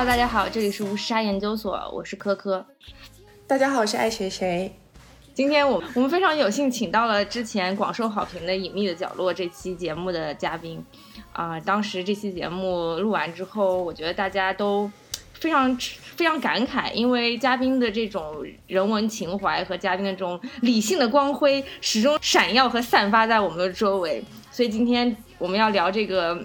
Hello，大家好，这里是无沙研究所，我是科科。大家好，我是爱谁谁。今天我我们非常有幸请到了之前广受好评的《隐秘的角落》这期节目的嘉宾。啊，当时这期节目录完之后，我觉得大家都非常非常感慨，因为嘉宾的这种人文情怀和嘉宾的这种理性的光辉始终闪耀和散发在我们的周围。所以今天我们要聊这个。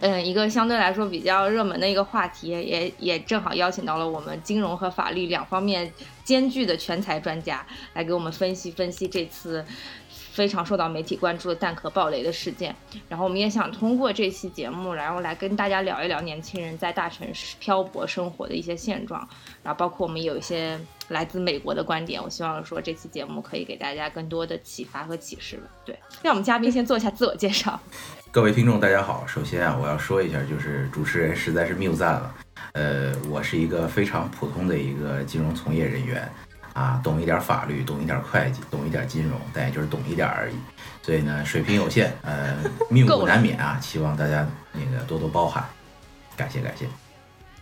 嗯，一个相对来说比较热门的一个话题，也也正好邀请到了我们金融和法律两方面兼具的全才专家，来给我们分析分析这次非常受到媒体关注的蛋壳暴雷的事件。然后我们也想通过这期节目，然后来跟大家聊一聊年轻人在大城市漂泊生活的一些现状，然后包括我们有一些来自美国的观点。我希望说这期节目可以给大家更多的启发和启示吧。对，让我们嘉宾先做一下自我介绍。各位听众，大家好。首先啊，我要说一下，就是主持人实在是谬赞了。呃，我是一个非常普通的一个金融从业人员，啊，懂一点法律，懂一点会计，懂一点金融，但也就是懂一点而已。所以呢，水平有限，呃，谬误难免啊。希望大家那个多多包涵，感谢感谢。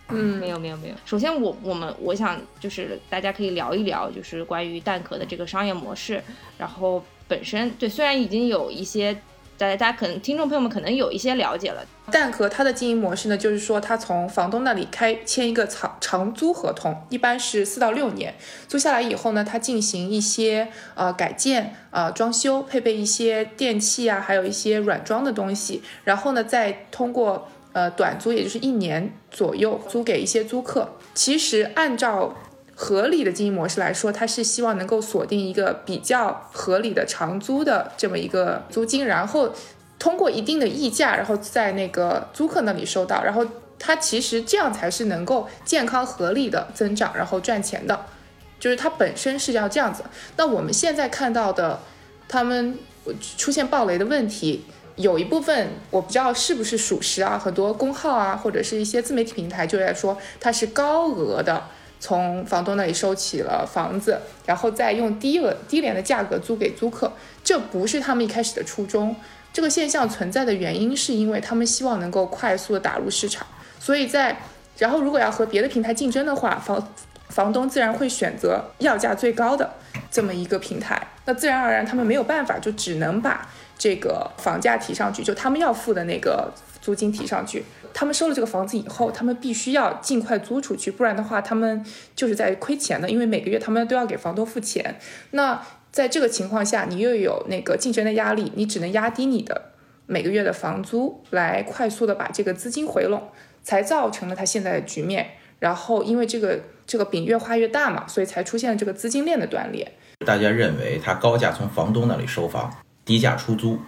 嗯，没有没有没有。首先，我我们我想就是大家可以聊一聊，就是关于蛋壳的这个商业模式。然后本身对，虽然已经有一些。大家，大家可能听众朋友们可能有一些了解了。蛋壳它的经营模式呢，就是说它从房东那里开签一个长长租合同，一般是四到六年，租下来以后呢，它进行一些呃改建、呃装修，配备一些电器啊，还有一些软装的东西，然后呢，再通过呃短租，也就是一年左右租给一些租客。其实按照合理的经营模式来说，它是希望能够锁定一个比较合理的长租的这么一个租金，然后通过一定的溢价，然后在那个租客那里收到，然后它其实这样才是能够健康合理的增长，然后赚钱的，就是它本身是要这样子。那我们现在看到的，他们出现暴雷的问题，有一部分我不知道是不是属实啊，很多公号啊或者是一些自媒体平台就在说它是高额的。从房东那里收起了房子，然后再用低额低廉的价格租给租客，这不是他们一开始的初衷。这个现象存在的原因是因为他们希望能够快速的打入市场，所以在然后如果要和别的平台竞争的话，房房东自然会选择要价最高的这么一个平台，那自然而然他们没有办法，就只能把这个房价提上去，就他们要付的那个租金提上去。他们收了这个房子以后，他们必须要尽快租出去，不然的话，他们就是在亏钱的。因为每个月他们都要给房东付钱。那在这个情况下，你又有那个竞争的压力，你只能压低你的每个月的房租，来快速的把这个资金回笼，才造成了他现在的局面。然后因为这个这个饼越画越大嘛，所以才出现了这个资金链的断裂。大家认为他高价从房东那里收房，低价出租。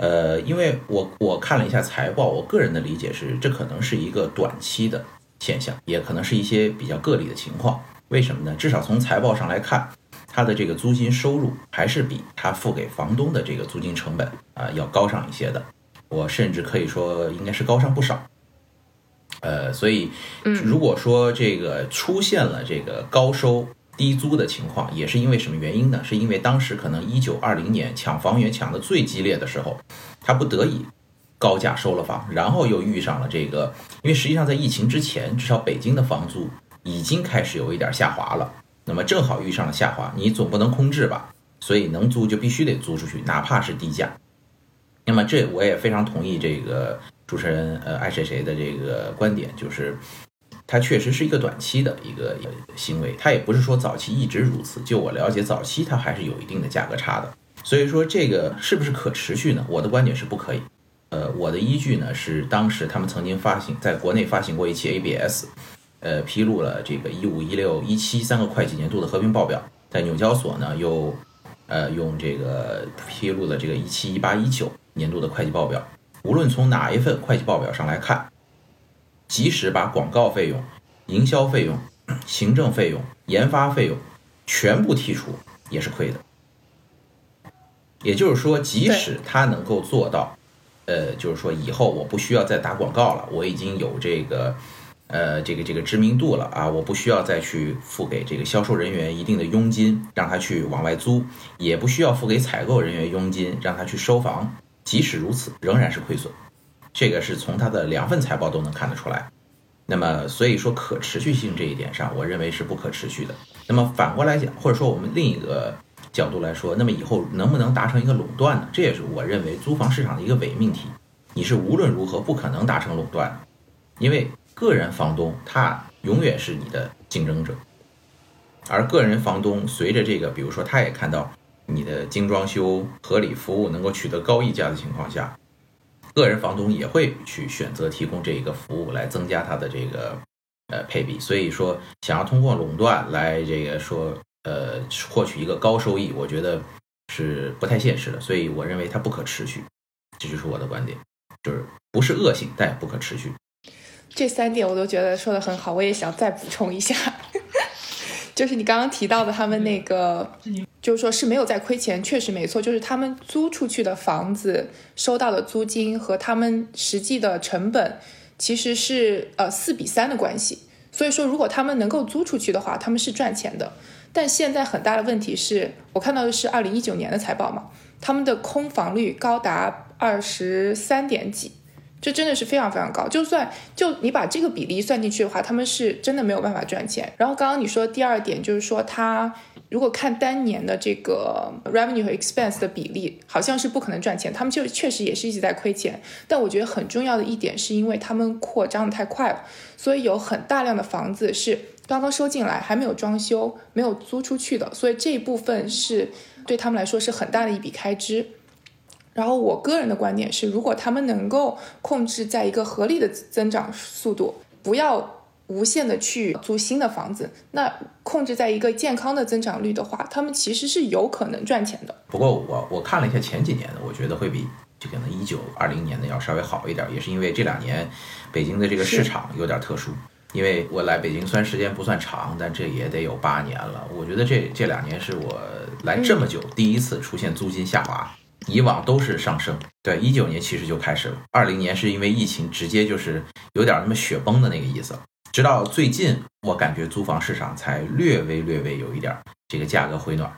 呃，因为我我看了一下财报，我个人的理解是，这可能是一个短期的现象，也可能是一些比较个例的情况。为什么呢？至少从财报上来看，它的这个租金收入还是比他付给房东的这个租金成本啊要高上一些的。我甚至可以说，应该是高上不少。呃，所以如果说这个出现了这个高收。低租的情况也是因为什么原因呢？是因为当时可能一九二零年抢房源抢的最激烈的时候，他不得已高价收了房，然后又遇上了这个，因为实际上在疫情之前，至少北京的房租已经开始有一点下滑了，那么正好遇上了下滑，你总不能空置吧？所以能租就必须得租出去，哪怕是低价。那么这我也非常同意这个主持人呃爱谁谁的这个观点，就是。它确实是一个短期的一个行为，它也不是说早期一直如此。就我了解，早期它还是有一定的价格差的。所以说这个是不是可持续呢？我的观点是不可以。呃，我的依据呢是当时他们曾经发行在国内发行过一期 ABS，呃，披露了这个一五一六一七三个会计年度的合并报表，在纽交所呢又呃用这个披露了这个一七一八一九年度的会计报表。无论从哪一份会计报表上来看。即使把广告费用、营销费用、行政费用、研发费用全部剔除，也是亏的。也就是说，即使他能够做到，呃，就是说以后我不需要再打广告了，我已经有这个，呃，这个这个知名度了啊，我不需要再去付给这个销售人员一定的佣金，让他去往外租，也不需要付给采购人员佣金，让他去收房。即使如此，仍然是亏损。这个是从它的两份财报都能看得出来。那么所以说可持续性这一点上，我认为是不可持续的。那么反过来讲，或者说我们另一个角度来说，那么以后能不能达成一个垄断呢？这也是我认为租房市场的一个伪命题。你是无论如何不可能达成垄断，因为个人房东他永远是你的竞争者，而个人房东随着这个，比如说他也看到你的精装修、合理服务能够取得高溢价的情况下，个人房东也会去选择提供这一个服务来增加他的这个呃配比。所以说，想要通过垄断来这个说呃获取一个高收益，我觉得是不太现实的。所以我认为它不可持续，这就是我的观点。就是不是恶性，但也不可持续。这三点我都觉得说的很好，我也想再补充一下，就是你刚刚提到的，他们那个就是说是没有在亏钱，确实没错，就是他们租出去的房子收到的租金和他们实际的成本其实是呃四比三的关系。所以说，如果他们能够租出去的话，他们是赚钱的。但现在很大的问题是我看到的是二零一九年的财报嘛，他们的空房率高达。二十三点几，这真的是非常非常高。就算就你把这个比例算进去的话，他们是真的没有办法赚钱。然后刚刚你说第二点就是说，他如果看单年的这个 revenue 和 expense 的比例，好像是不可能赚钱。他们就确实也是一直在亏钱。但我觉得很重要的一点是因为他们扩张的太快了，所以有很大量的房子是刚刚收进来，还没有装修，没有租出去的。所以这一部分是对他们来说是很大的一笔开支。然后我个人的观点是，如果他们能够控制在一个合理的增长速度，不要无限的去租新的房子，那控制在一个健康的增长率的话，他们其实是有可能赚钱的。不过我我看了一下前几年的，我觉得会比就可能一九二零年的要稍微好一点，也是因为这两年北京的这个市场有点特殊。因为我来北京虽然时间不算长，但这也得有八年了。我觉得这这两年是我来这么久第一次出现租金下滑。以往都是上升，对，一九年其实就开始了，二零年是因为疫情直接就是有点那么雪崩的那个意思，直到最近我感觉租房市场才略微略微有一点这个价格回暖。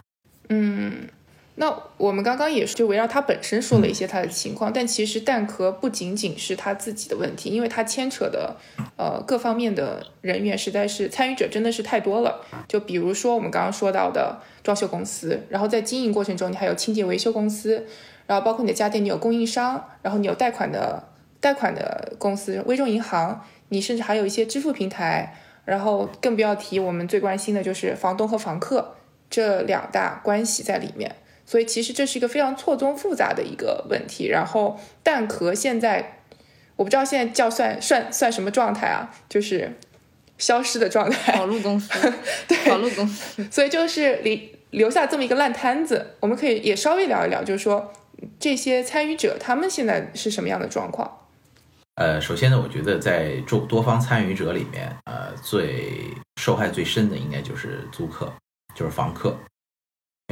嗯。那我们刚刚也是就围绕它本身说了一些它的情况，但其实蛋壳不仅仅是他自己的问题，因为它牵扯的呃各方面的人员实在是参与者真的是太多了。就比如说我们刚刚说到的装修公司，然后在经营过程中你还有清洁维修公司，然后包括你的家电你有供应商，然后你有贷款的贷款的公司微众银行，你甚至还有一些支付平台，然后更不要提我们最关心的就是房东和房客这两大关系在里面。所以其实这是一个非常错综复杂的一个问题。然后蛋壳现在，我不知道现在叫算算算什么状态啊？就是消失的状态。跑路公司。对，跑路公司。所以就是留留下这么一个烂摊子。我们可以也稍微聊一聊，就是说这些参与者他们现在是什么样的状况？呃，首先呢，我觉得在众多方参与者里面，呃，最受害最深的应该就是租客，就是房客。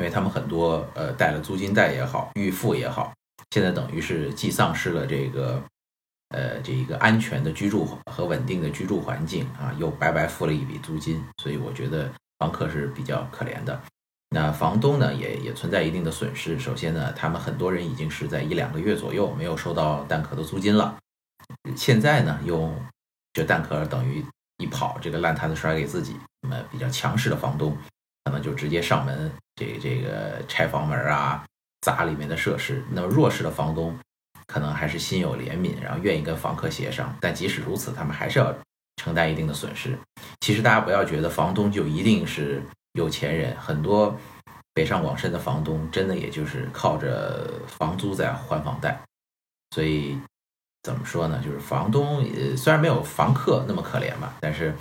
因为他们很多呃带了租金贷也好，预付也好，现在等于是既丧失了这个呃这一个安全的居住和稳定的居住环境啊，又白白付了一笔租金，所以我觉得房客是比较可怜的。那房东呢也也存在一定的损失。首先呢，他们很多人已经是在一两个月左右没有收到蛋壳的租金了，现在呢又这蛋壳等于一跑，这个烂摊子甩给自己，那么比较强势的房东可能就直接上门。这这个拆房门啊，砸里面的设施。那么弱势的房东可能还是心有怜悯，然后愿意跟房客协商。但即使如此，他们还是要承担一定的损失。其实大家不要觉得房东就一定是有钱人，很多北上广深的房东真的也就是靠着房租在还房贷。所以怎么说呢？就是房东虽然没有房客那么可怜吧，但是。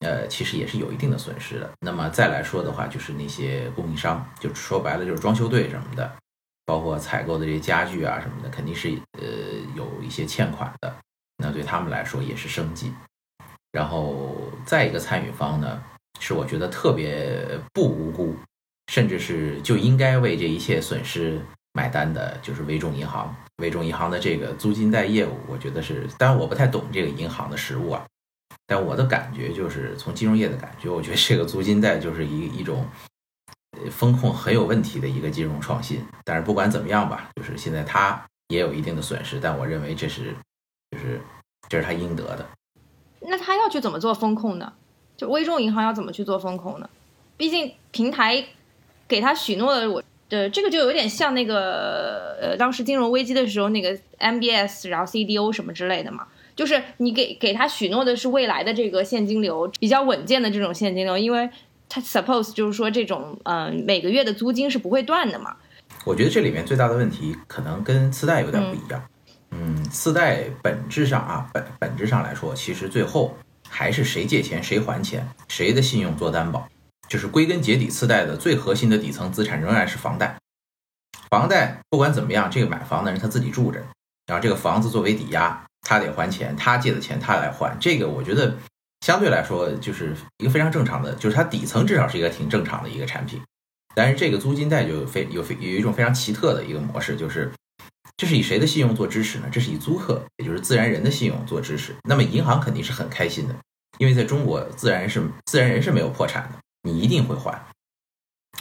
呃，其实也是有一定的损失的。那么再来说的话，就是那些供应商，就说白了就是装修队什么的，包括采购的这些家具啊什么的，肯定是呃有一些欠款的。那对他们来说也是生计。然后再一个参与方呢，是我觉得特别不无辜，甚至是就应该为这一切损失买单的，就是微众银行。微众银行的这个租金贷业务，我觉得是，当然我不太懂这个银行的实务啊。但我的感觉就是，从金融业的感觉，我觉得这个租金贷就是一一种风控很有问题的一个金融创新。但是不管怎么样吧，就是现在它也有一定的损失，但我认为这是就是这是他应得的。那他要去怎么做风控呢？就微众银行要怎么去做风控呢？毕竟平台给他许诺的，我的这个就有点像那个呃，当时金融危机的时候那个 MBS，然后 CDO 什么之类的嘛。就是你给给他许诺的是未来的这个现金流比较稳健的这种现金流，因为他 suppose 就是说这种嗯每个月的租金是不会断的嘛。我觉得这里面最大的问题可能跟次贷有点不一样。嗯，次贷本质上啊本本质上来说，其实最后还是谁借钱谁还钱，谁的信用做担保，就是归根结底，次贷的最核心的底层资产仍然是房贷。房贷不管怎么样，这个买房的人他自己住着，然后这个房子作为抵押。他得还钱，他借的钱他来还，这个我觉得相对来说就是一个非常正常的，就是它底层至少是一个挺正常的一个产品。但是这个租金贷就非有非有一种非常奇特的一个模式，就是这是以谁的信用做支持呢？这是以租客，也就是自然人的信用做支持。那么银行肯定是很开心的，因为在中国自然是自然人是没有破产的，你一定会还，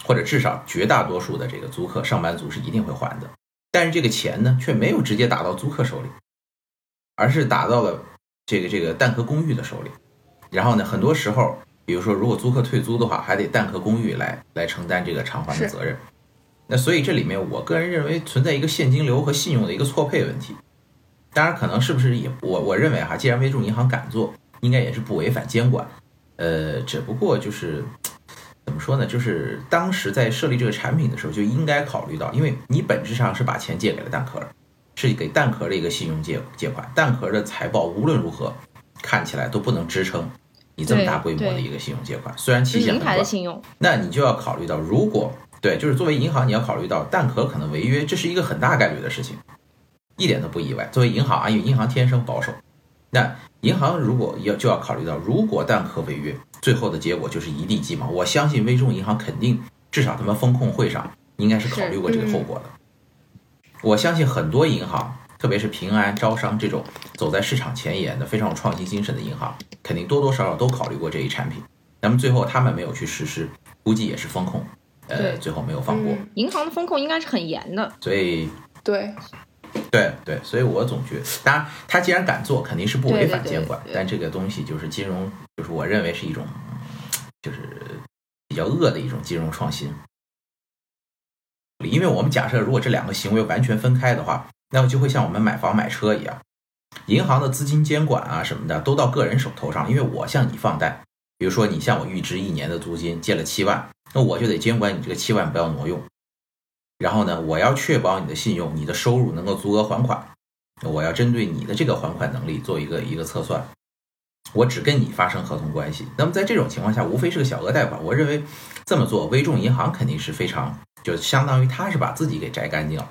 或者至少绝大多数的这个租客上班族是一定会还的。但是这个钱呢，却没有直接打到租客手里。而是打到了这个这个蛋壳公寓的手里，然后呢，很多时候，比如说如果租客退租的话，还得蛋壳公寓来来承担这个偿还的责任。那所以这里面，我个人认为存在一个现金流和信用的一个错配问题。当然，可能是不是也我我认为哈，既然微众银行敢做，应该也是不违反监管。呃，只不过就是怎么说呢？就是当时在设立这个产品的时候，就应该考虑到，因为你本质上是把钱借给了蛋壳。是给蛋壳的一个信用借借款，蛋壳的财报无论如何看起来都不能支撑你这么大规模的一个信用借款。虽然期限很短，那你就要考虑到，如果对，就是作为银行，你要考虑到蛋壳可能违约，这是一个很大概率的事情，一点都不意外。作为银行啊，因为银行天生保守，那银行如果要就要考虑到，如果蛋壳违约，最后的结果就是一地鸡毛。我相信微众银行肯定至少他们风控会上应该是考虑过这个后果的。我相信很多银行，特别是平安、招商这种走在市场前沿的非常有创新精神的银行，肯定多多少少都考虑过这一产品。那么最后他们没有去实施，估计也是风控，呃，最后没有放过。银行的风控应该是很严的。所以，对，对对，所以我总觉得，当然他既然敢做，肯定是不违反监管。但这个东西就是金融，就是我认为是一种，就是比较恶的一种金融创新。因为我们假设，如果这两个行为完全分开的话，那么就会像我们买房买车一样，银行的资金监管啊什么的都到个人手头上。因为我向你放贷，比如说你向我预支一年的租金，借了七万，那我就得监管你这个七万不要挪用。然后呢，我要确保你的信用、你的收入能够足额还款，我要针对你的这个还款能力做一个一个测算。我只跟你发生合同关系。那么在这种情况下，无非是个小额贷款。我认为这么做，微众银行肯定是非常。就相当于他是把自己给摘干净了，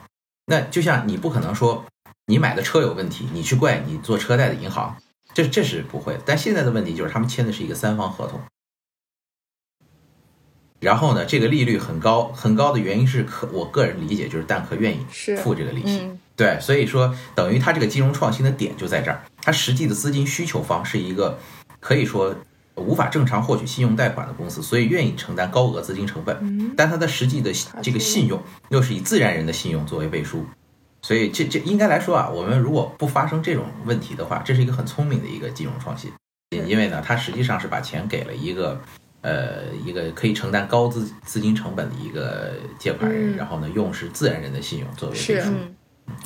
那就像你不可能说你买的车有问题，你去怪你做车贷的银行，这这是不会。但现在的问题就是他们签的是一个三方合同，然后呢，这个利率很高，很高的原因是可我个人理解就是蛋壳愿意付这个利息，对，所以说等于他这个金融创新的点就在这儿，他实际的资金需求方是一个可以说。无法正常获取信用贷款的公司，所以愿意承担高额资金成本，但它的实际的这个信用又是以自然人的信用作为背书，所以这这应该来说啊，我们如果不发生这种问题的话，这是一个很聪明的一个金融创新，因为呢，它实际上是把钱给了一个呃一个可以承担高资资金成本的一个借款人，然后呢，用是自然人的信用作为背书，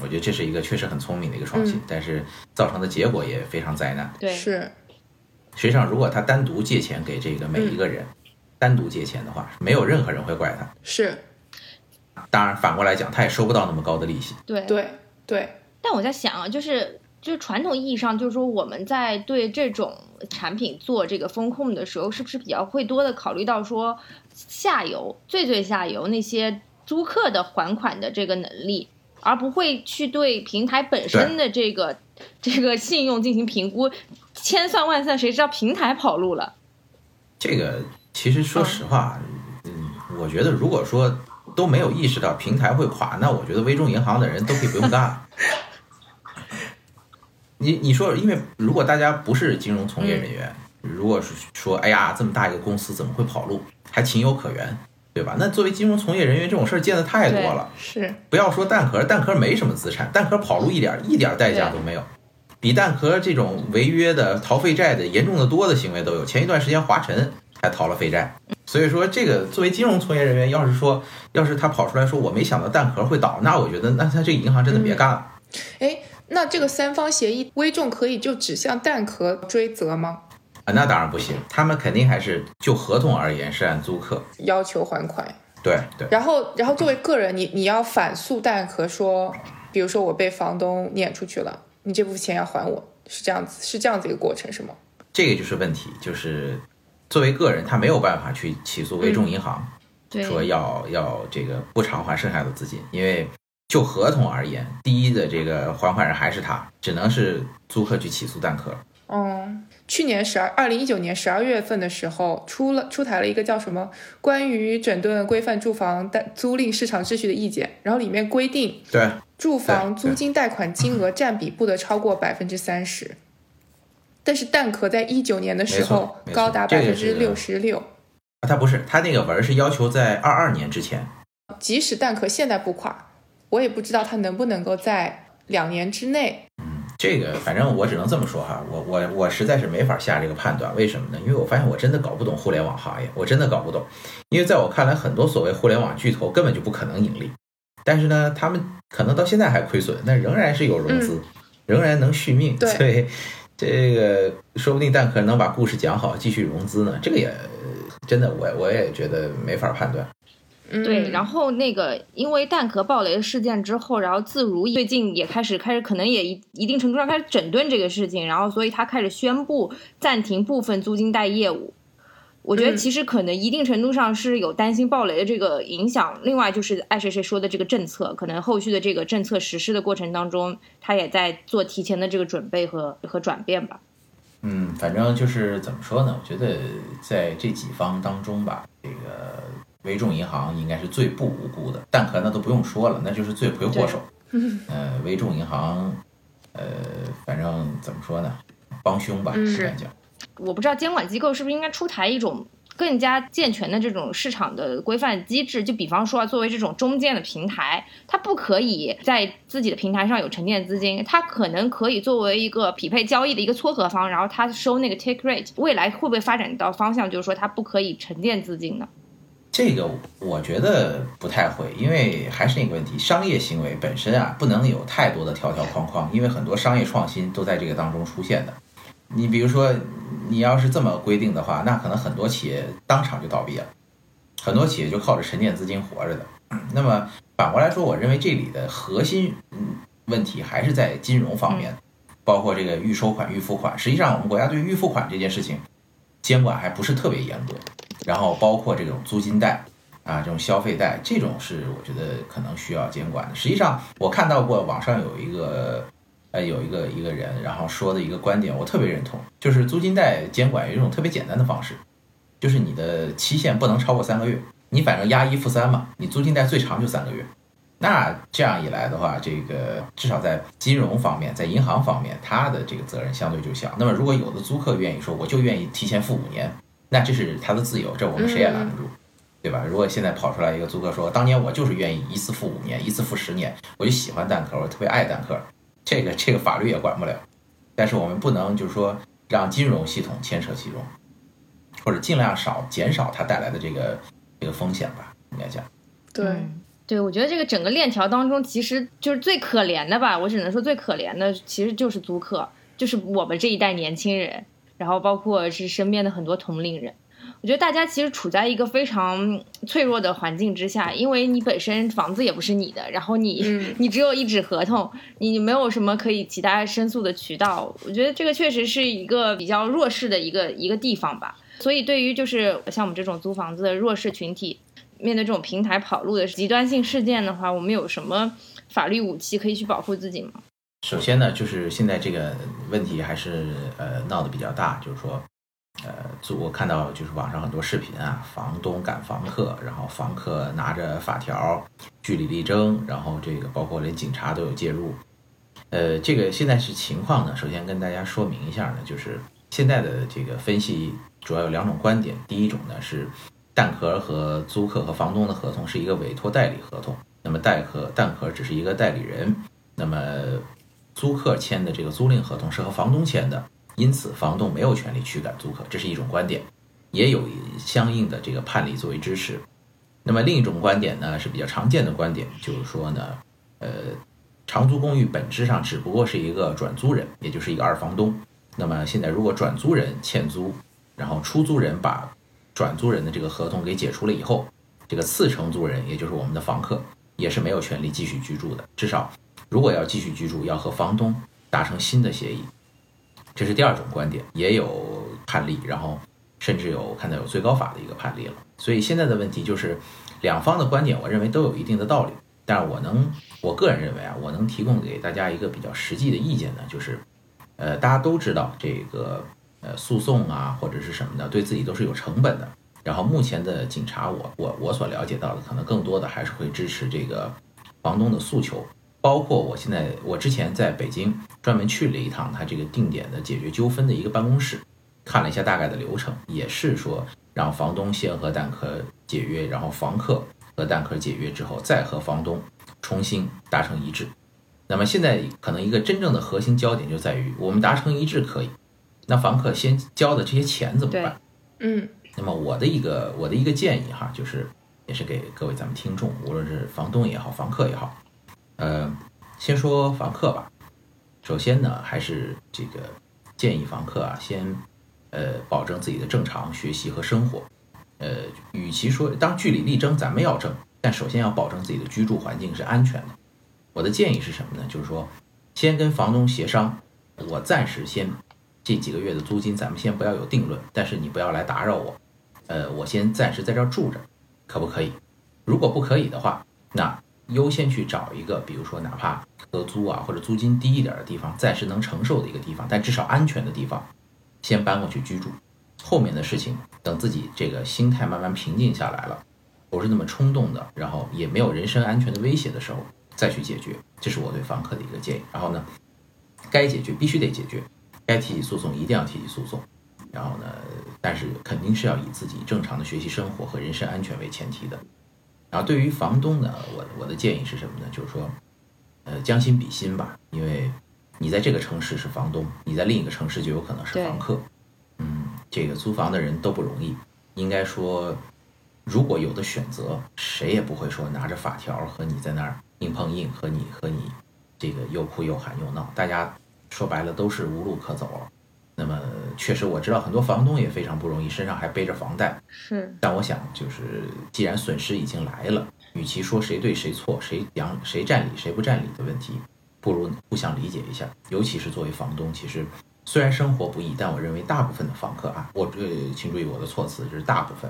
我觉得这是一个确实很聪明的一个创新，但是造成的结果也非常灾难，对，是。实际上，如果他单独借钱给这个每一个人，单独借钱的话，没有任何人会怪他。是，当然反过来讲，他也收不到那么高的利息。对对对。但我在想啊，就是就是传统意义上，就是说我们在对这种产品做这个风控的时候，是不是比较会多的考虑到说下游最最下游那些租客的还款的这个能力，而不会去对平台本身的这个这个信用进行评估。千算万算，谁知道平台跑路了？这个其实说实话，嗯，我觉得如果说都没有意识到平台会垮，那我觉得微众银行的人都可以不用干了。你你说，因为如果大家不是金融从业人员，如果是说，哎呀，这么大一个公司怎么会跑路？还情有可原，对吧？那作为金融从业人员，这种事儿见的太多了。是，不要说蛋壳，蛋壳没什么资产，蛋壳跑路一点一点代价都没有。比蛋壳这种违约的逃废债的严重的多的行为都有。前一段时间华晨还逃了废债，所以说这个作为金融从业人员，要是说要是他跑出来说我没想到蛋壳会倒，那我觉得那他这个银行真的别干了。哎，那这个三方协议，微众可以就指向蛋壳追责吗？啊，那当然不行，他们肯定还是就合同而言是按租客要求还款。对对。然后，然后作为个人，你你要反诉蛋壳说，比如说我被房东撵出去了，你这部分钱要还我，是这样子，是这样子一个过程，是吗？这个就是问题，就是作为个人，他没有办法去起诉微众银行，说要要这个不偿还剩下的资金，因为就合同而言，第一的这个还款人还是他，只能是租客去起诉蛋壳。嗯。去年十二，二零一九年十二月份的时候，出了出台了一个叫什么《关于整顿规范住房贷租赁市场秩序的意见》，然后里面规定，对住房租金贷款金额占比不得超过百分之三十。但是蛋壳在一九年的时候高达百分之六十六。啊，他不是，他那个文是要求在二二年之前。即使蛋壳现在不垮，我也不知道他能不能够在两年之内。这个反正我只能这么说哈，我我我实在是没法下这个判断，为什么呢？因为我发现我真的搞不懂互联网行业，我真的搞不懂。因为在我看来，很多所谓互联网巨头根本就不可能盈利，但是呢，他们可能到现在还亏损，那仍然是有融资，仍然能续命。所以这个说不定蛋壳能把故事讲好，继续融资呢。这个也真的，我我也觉得没法判断。对，然后那个因为蛋壳爆雷的事件之后，然后自如最近也开始开始可能也一一定程度上开始整顿这个事情，然后所以他开始宣布暂停部分租金贷业务。我觉得其实可能一定程度上是有担心爆雷的这个影响。另外就是爱谁谁说的这个政策，可能后续的这个政策实施的过程当中，他也在做提前的这个准备和和转变吧。嗯，反正就是怎么说呢？我觉得在这几方当中吧，这个。微众银行应该是最不无辜的，蛋壳那都不用说了，那就是罪魁祸首。呃，微众银行，呃，反正怎么说呢，帮凶吧，是讲。我不知道监管机构是不是应该出台一种更加健全的这种市场的规范机制，就比方说啊，作为这种中间的平台，它不可以在自己的平台上有沉淀资金，它可能可以作为一个匹配交易的一个撮合方，然后它收那个 take rate。未来会不会发展到方向，就是说它不可以沉淀资金呢？这个我觉得不太会，因为还是那个问题，商业行为本身啊，不能有太多的条条框框，因为很多商业创新都在这个当中出现的。你比如说，你要是这么规定的话，那可能很多企业当场就倒闭了，很多企业就靠着沉淀资金活着的。那么反过来说，我认为这里的核心问题还是在金融方面，包括这个预收款、预付款。实际上，我们国家对预付款这件事情监管还不是特别严格。然后包括这种租金贷啊，这种消费贷，这种是我觉得可能需要监管的。实际上，我看到过网上有一个，呃，有一个一个人，然后说的一个观点，我特别认同，就是租金贷监管有一种特别简单的方式，就是你的期限不能超过三个月，你反正押一付三嘛，你租金贷最长就三个月。那这样一来的话，这个至少在金融方面，在银行方面，他的这个责任相对就小。那么，如果有的租客愿意说，我就愿意提前付五年。那这是他的自由，这我们谁也拦不住，对吧？如果现在跑出来一个租客说，当年我就是愿意一次付五年，一次付十年，我就喜欢蛋壳，我特别爱蛋壳，这个这个法律也管不了。但是我们不能就是说让金融系统牵扯其中，或者尽量少减少它带来的这个这个风险吧，应该讲。对，对，我觉得这个整个链条当中，其实就是最可怜的吧，我只能说最可怜的其实就是租客，就是我们这一代年轻人。然后包括是身边的很多同龄人，我觉得大家其实处在一个非常脆弱的环境之下，因为你本身房子也不是你的，然后你你只有一纸合同，你没有什么可以其他申诉的渠道。我觉得这个确实是一个比较弱势的一个一个地方吧。所以对于就是像我们这种租房子的弱势群体，面对这种平台跑路的极端性事件的话，我们有什么法律武器可以去保护自己吗？首先呢，就是现在这个问题还是呃闹得比较大，就是说，呃，我看到就是网上很多视频啊，房东赶房客，然后房客拿着法条据理力争，然后这个包括连警察都有介入，呃，这个现在是情况呢，首先跟大家说明一下呢，就是现在的这个分析主要有两种观点，第一种呢是蛋壳和租客和房东的合同是一个委托代理合同，那么蛋壳蛋壳只是一个代理人，那么。租客签的这个租赁合同是和房东签的，因此房东没有权利驱赶租客，这是一种观点，也有相应的这个判例作为支持。那么另一种观点呢是比较常见的观点，就是说呢，呃，长租公寓本质上只不过是一个转租人，也就是一个二房东。那么现在如果转租人欠租，然后出租人把转租人的这个合同给解除了以后，这个次承租人，也就是我们的房客，也是没有权利继续居住的。至少，如果要继续居住，要和房东达成新的协议。这是第二种观点，也有判例，然后甚至有看到有最高法的一个判例了。所以现在的问题就是，两方的观点，我认为都有一定的道理。但是我能，我个人认为啊，我能提供给大家一个比较实际的意见呢，就是，呃，大家都知道这个。呃，诉讼啊，或者是什么的，对自己都是有成本的。然后目前的警察，我我我所了解到的，可能更多的还是会支持这个房东的诉求。包括我现在，我之前在北京专门去了一趟他这个定点的解决纠纷的一个办公室，看了一下大概的流程，也是说让房东先和蛋壳解约，然后房客和蛋壳解约之后，再和房东重新达成一致。那么现在可能一个真正的核心焦点就在于，我们达成一致可以。那房客先交的这些钱怎么办？嗯，那么我的一个我的一个建议哈，就是也是给各位咱们听众，无论是房东也好，房客也好，呃，先说房客吧。首先呢，还是这个建议房客啊，先呃保证自己的正常学习和生活。呃，与其说当据理力争，咱们要争，但首先要保证自己的居住环境是安全的。我的建议是什么呢？就是说，先跟房东协商，我暂时先。这几个月的租金咱们先不要有定论，但是你不要来打扰我，呃，我先暂时在这儿住着，可不可以？如果不可以的话，那优先去找一个，比如说哪怕合租啊或者租金低一点的地方，暂时能承受的一个地方，但至少安全的地方，先搬过去居住。后面的事情等自己这个心态慢慢平静下来了，不是那么冲动的，然后也没有人身安全的威胁的时候再去解决，这是我对房客的一个建议。然后呢，该解决必须得解决。该提起诉讼一定要提起诉讼，然后呢，但是肯定是要以自己正常的学习生活和人身安全为前提的。然后对于房东呢，我我的建议是什么呢？就是说，呃，将心比心吧，因为你在这个城市是房东，你在另一个城市就有可能是房客。嗯，这个租房的人都不容易。应该说，如果有的选择，谁也不会说拿着法条和你在那儿硬碰硬，和你和你这个又哭又喊又闹，大家。说白了都是无路可走了，那么确实我知道很多房东也非常不容易，身上还背着房贷。是，但我想就是，既然损失已经来了，与其说谁对谁错，谁讲谁占理谁不占理的问题，不如互相理解一下。尤其是作为房东，其实虽然生活不易，但我认为大部分的房客啊，我呃，请注意我的措辞，就是大部分，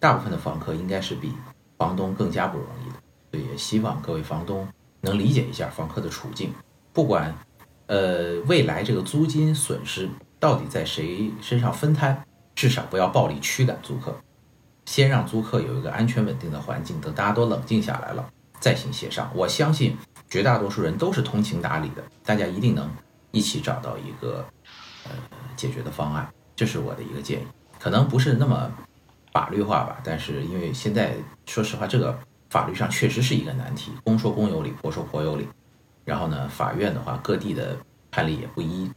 大部分的房客应该是比房东更加不容易的。所以也希望各位房东能理解一下房客的处境，不管。呃，未来这个租金损失到底在谁身上分摊？至少不要暴力驱赶租客，先让租客有一个安全稳定的环境，等大家都冷静下来了再行协商。我相信绝大多数人都是通情达理的，大家一定能一起找到一个呃解决的方案。这是我的一个建议，可能不是那么法律化吧，但是因为现在说实话，这个法律上确实是一个难题，公说公有理，婆说婆有理。然后呢，法院的话，各地的判例也不一。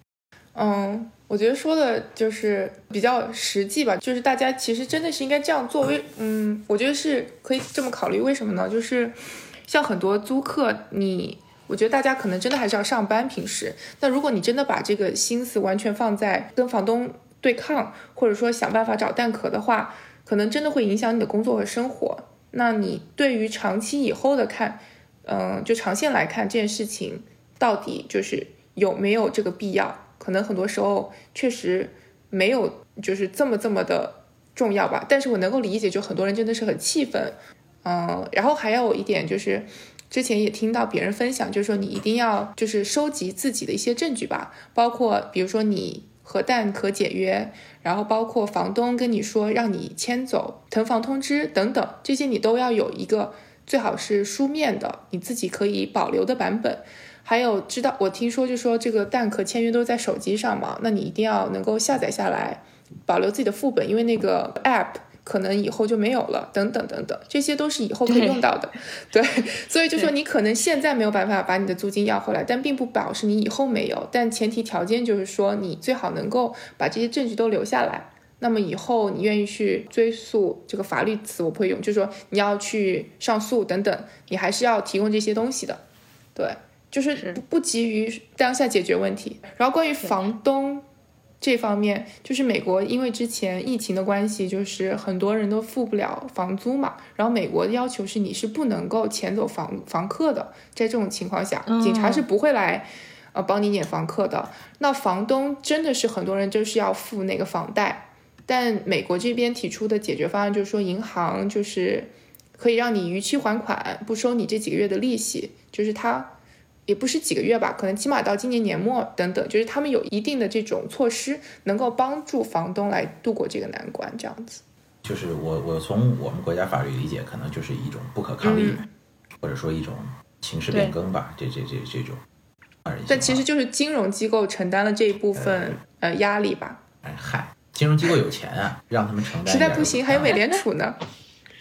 嗯，我觉得说的就是比较实际吧，就是大家其实真的是应该这样做。为嗯，我觉得是可以这么考虑。为什么呢？就是像很多租客，你我觉得大家可能真的还是要上班。平时，那如果你真的把这个心思完全放在跟房东对抗，或者说想办法找蛋壳的话，可能真的会影响你的工作和生活。那你对于长期以后的看？嗯，就长线来看，这件事情到底就是有没有这个必要？可能很多时候确实没有，就是这么这么的重要吧。但是我能够理解，就很多人真的是很气愤。嗯，然后还有一点就是，之前也听到别人分享，就是说你一定要就是收集自己的一些证据吧，包括比如说你核弹可解约，然后包括房东跟你说让你迁走腾房通知等等，这些你都要有一个。最好是书面的，你自己可以保留的版本。还有，知道我听说就说这个蛋壳签约都在手机上嘛，那你一定要能够下载下来，保留自己的副本，因为那个 app 可能以后就没有了，等等等等，这些都是以后可以用到的。对，所以就说你可能现在没有办法把你的租金要回来，但并不表示你以后没有。但前提条件就是说，你最好能够把这些证据都留下来。那么以后你愿意去追溯这个法律词我不会用，就是说你要去上诉等等，你还是要提供这些东西的。对，就是不急于当下解决问题。然后关于房东。这方面就是美国，因为之前疫情的关系，就是很多人都付不了房租嘛。然后美国的要求是，你是不能够遣走房房客的。在这种情况下，警察是不会来呃帮你撵房客的。那房东真的是很多人就是要付那个房贷，但美国这边提出的解决方案就是说，银行就是可以让你逾期还款，不收你这几个月的利息，就是他。也不是几个月吧，可能起码到今年年末等等，就是他们有一定的这种措施，能够帮助房东来度过这个难关，这样子。就是我我从我们国家法律理解，可能就是一种不可抗力，或者说一种情势变更吧，这这这这种。但其实就是金融机构承担了这一部分呃压力吧。哎嗨，金融机构有钱啊，让他们承担。实在不行，还有美联储呢，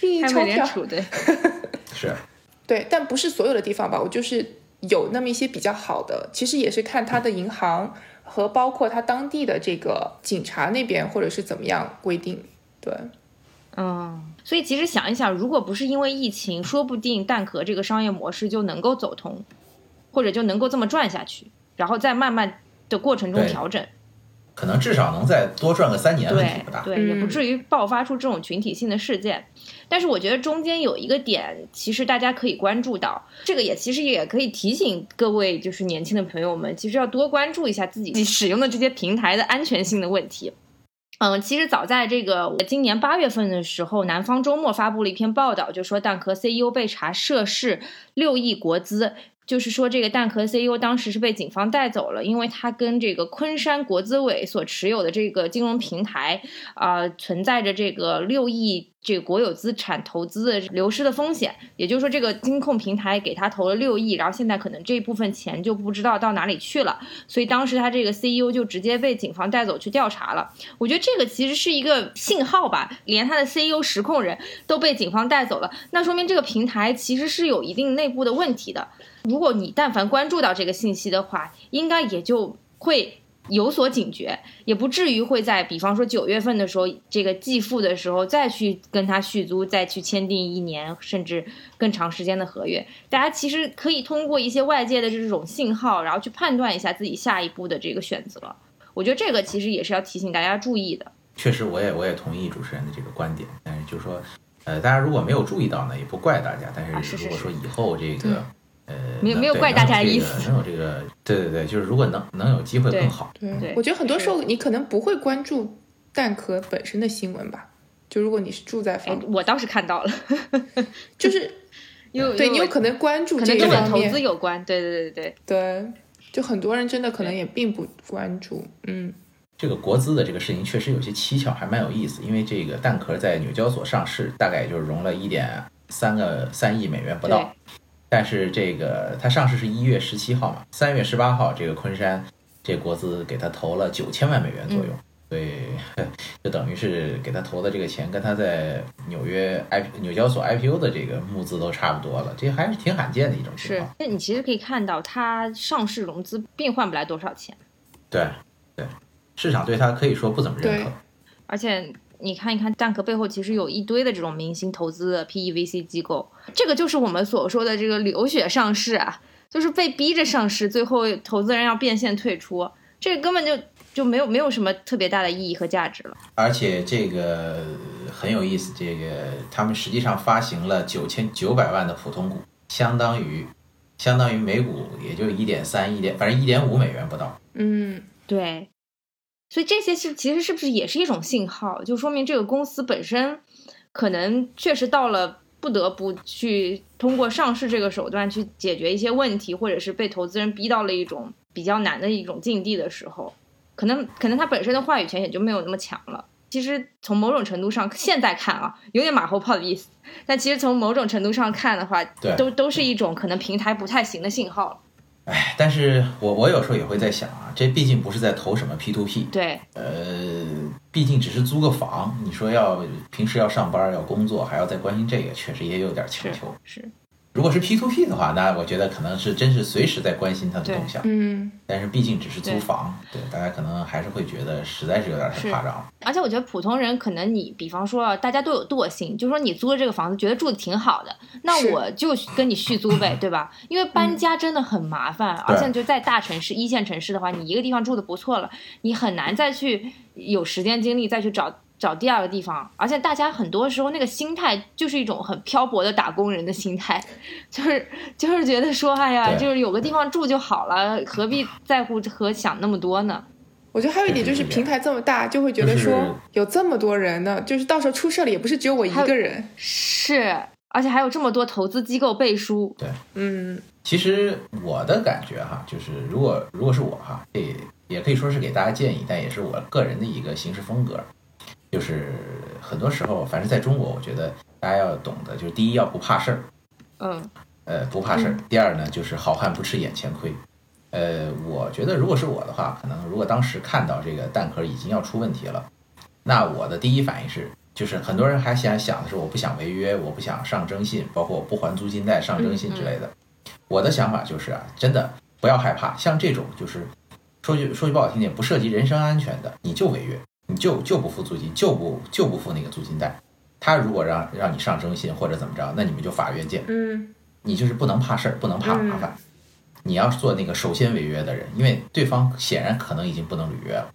印钞票。对。是。对，但不是所有的地方吧？我就是。有那么一些比较好的，其实也是看他的银行和包括他当地的这个警察那边或者是怎么样规定。对，嗯，所以其实想一想，如果不是因为疫情，说不定蛋壳这个商业模式就能够走通，或者就能够这么转下去，然后再慢慢的过程中调整。可能至少能再多赚个三年，问题不大，对，也不至于爆发出这种群体性的事件。但是我觉得中间有一个点，其实大家可以关注到，这个也其实也可以提醒各位就是年轻的朋友们，其实要多关注一下自己使用的这些平台的安全性的问题。嗯，其实早在这个今年八月份的时候，南方周末发布了一篇报道，就说蛋壳 CEO 被查涉事六亿国资。就是说，这个蛋壳 CEO 当时是被警方带走了，因为他跟这个昆山国资委所持有的这个金融平台啊，存在着这个六亿这个国有资产投资的流失的风险。也就是说，这个金控平台给他投了六亿，然后现在可能这部分钱就不知道到哪里去了，所以当时他这个 CEO 就直接被警方带走去调查了。我觉得这个其实是一个信号吧，连他的 CEO 实控人都被警方带走了，那说明这个平台其实是有一定内部的问题的。如果你但凡关注到这个信息的话，应该也就会有所警觉，也不至于会在比方说九月份的时候，这个继付的时候再去跟他续租，再去签订一年甚至更长时间的合约。大家其实可以通过一些外界的这种信号，然后去判断一下自己下一步的这个选择。我觉得这个其实也是要提醒大家注意的。确实，我也我也同意主持人的这个观点，但是就是说，呃，大家如果没有注意到呢，也不怪大家。但是如果说以后这个。呃，没有没有怪大家的意思，能有这个，对对对，就是如果能能有机会更好。对，我觉得很多时候你可能不会关注蛋壳本身的新闻吧，就如果你是住在房，我倒是看到了，就是 有对你有可能关注这个方面，投资有关，对对对对。对，就很多人真的可能也并不关注，嗯，这个国资的这个事情确实有些蹊跷，还蛮有意思，因为这个蛋壳在纽交所上市，大概也就融了一点三个三亿美元不到。但是这个它上市是一月十七号嘛，三月十八号，这个昆山这国资给他投了九千万美元左右，所以 就等于是给他投的这个钱跟他在纽约 I 纽交所 IPO 的这个募资都差不多了，这还是挺罕见的一种情况。那你其实可以看到，它上市融资并换不来多少钱。对对，市场对它可以说不怎么认可，而且。你看一看蛋壳背后其实有一堆的这种明星投资的 PEVC 机构，这个就是我们所说的这个流血上市啊，就是被逼着上市，最后投资人要变现退出，这个根本就就没有没有什么特别大的意义和价值了。而且这个很有意思，这个他们实际上发行了九千九百万的普通股，相当于相当于每股也就一点三一点，反正一点五美元不到。嗯，对。所以这些是其实是不是也是一种信号？就说明这个公司本身可能确实到了不得不去通过上市这个手段去解决一些问题，或者是被投资人逼到了一种比较难的一种境地的时候，可能可能它本身的话语权也就没有那么强了。其实从某种程度上，现在看啊，有点马后炮的意思。但其实从某种程度上看的话，都都是一种可能平台不太行的信号了。哎，但是我我有时候也会在想啊，这毕竟不是在投什么 P to P，对，呃，毕竟只是租个房，你说要平时要上班要工作，还要再关心这个，确实也有点强求。是。如果是 P to P 的话，那我觉得可能是真是随时在关心他的动向。嗯，但是毕竟只是租房，对大家可能还是会觉得实在是有点太夸张了。而且我觉得普通人可能你，比方说大家都有惰性，就说你租了这个房子觉得住的挺好的，那我就跟你续租呗，对吧？因为搬家真的很麻烦，而且就在大城市、一线城市的话，你一个地方住的不错了，你很难再去有时间精力再去找。找第二个地方，而且大家很多时候那个心态就是一种很漂泊的打工人的心态，就是就是觉得说，哎呀，就是有个地方住就好了，何必在乎和想那么多呢？我觉得还有一点就是平台这么大，就会觉得说有这么多人呢，就是到时候出事了也不是只有我一个人，是，而且还有这么多投资机构背书。对，嗯，其实我的感觉哈，就是如果如果是我哈，也也可以说是给大家建议，但也是我个人的一个行事风格。就是很多时候，反正在中国，我觉得大家要懂得，就是第一要不怕事儿，嗯，呃，不怕事儿。第二呢，就是好汉不吃眼前亏。呃，我觉得如果是我的话，可能如果当时看到这个蛋壳已经要出问题了，那我的第一反应是，就是很多人还想想的是，我不想违约，我不想上征信，包括我不还租金贷上征信之类的。我的想法就是啊，真的不要害怕，像这种就是说句说句不好听点，不涉及人身安全的，你就违约。你就就不付租金，就不就不付那个租金贷。他如果让让你上征信或者怎么着，那你们就法院见。嗯，你就是不能怕事儿，不能怕麻烦。你要做那个首先违约的人，因为对方显然可能已经不能履约了。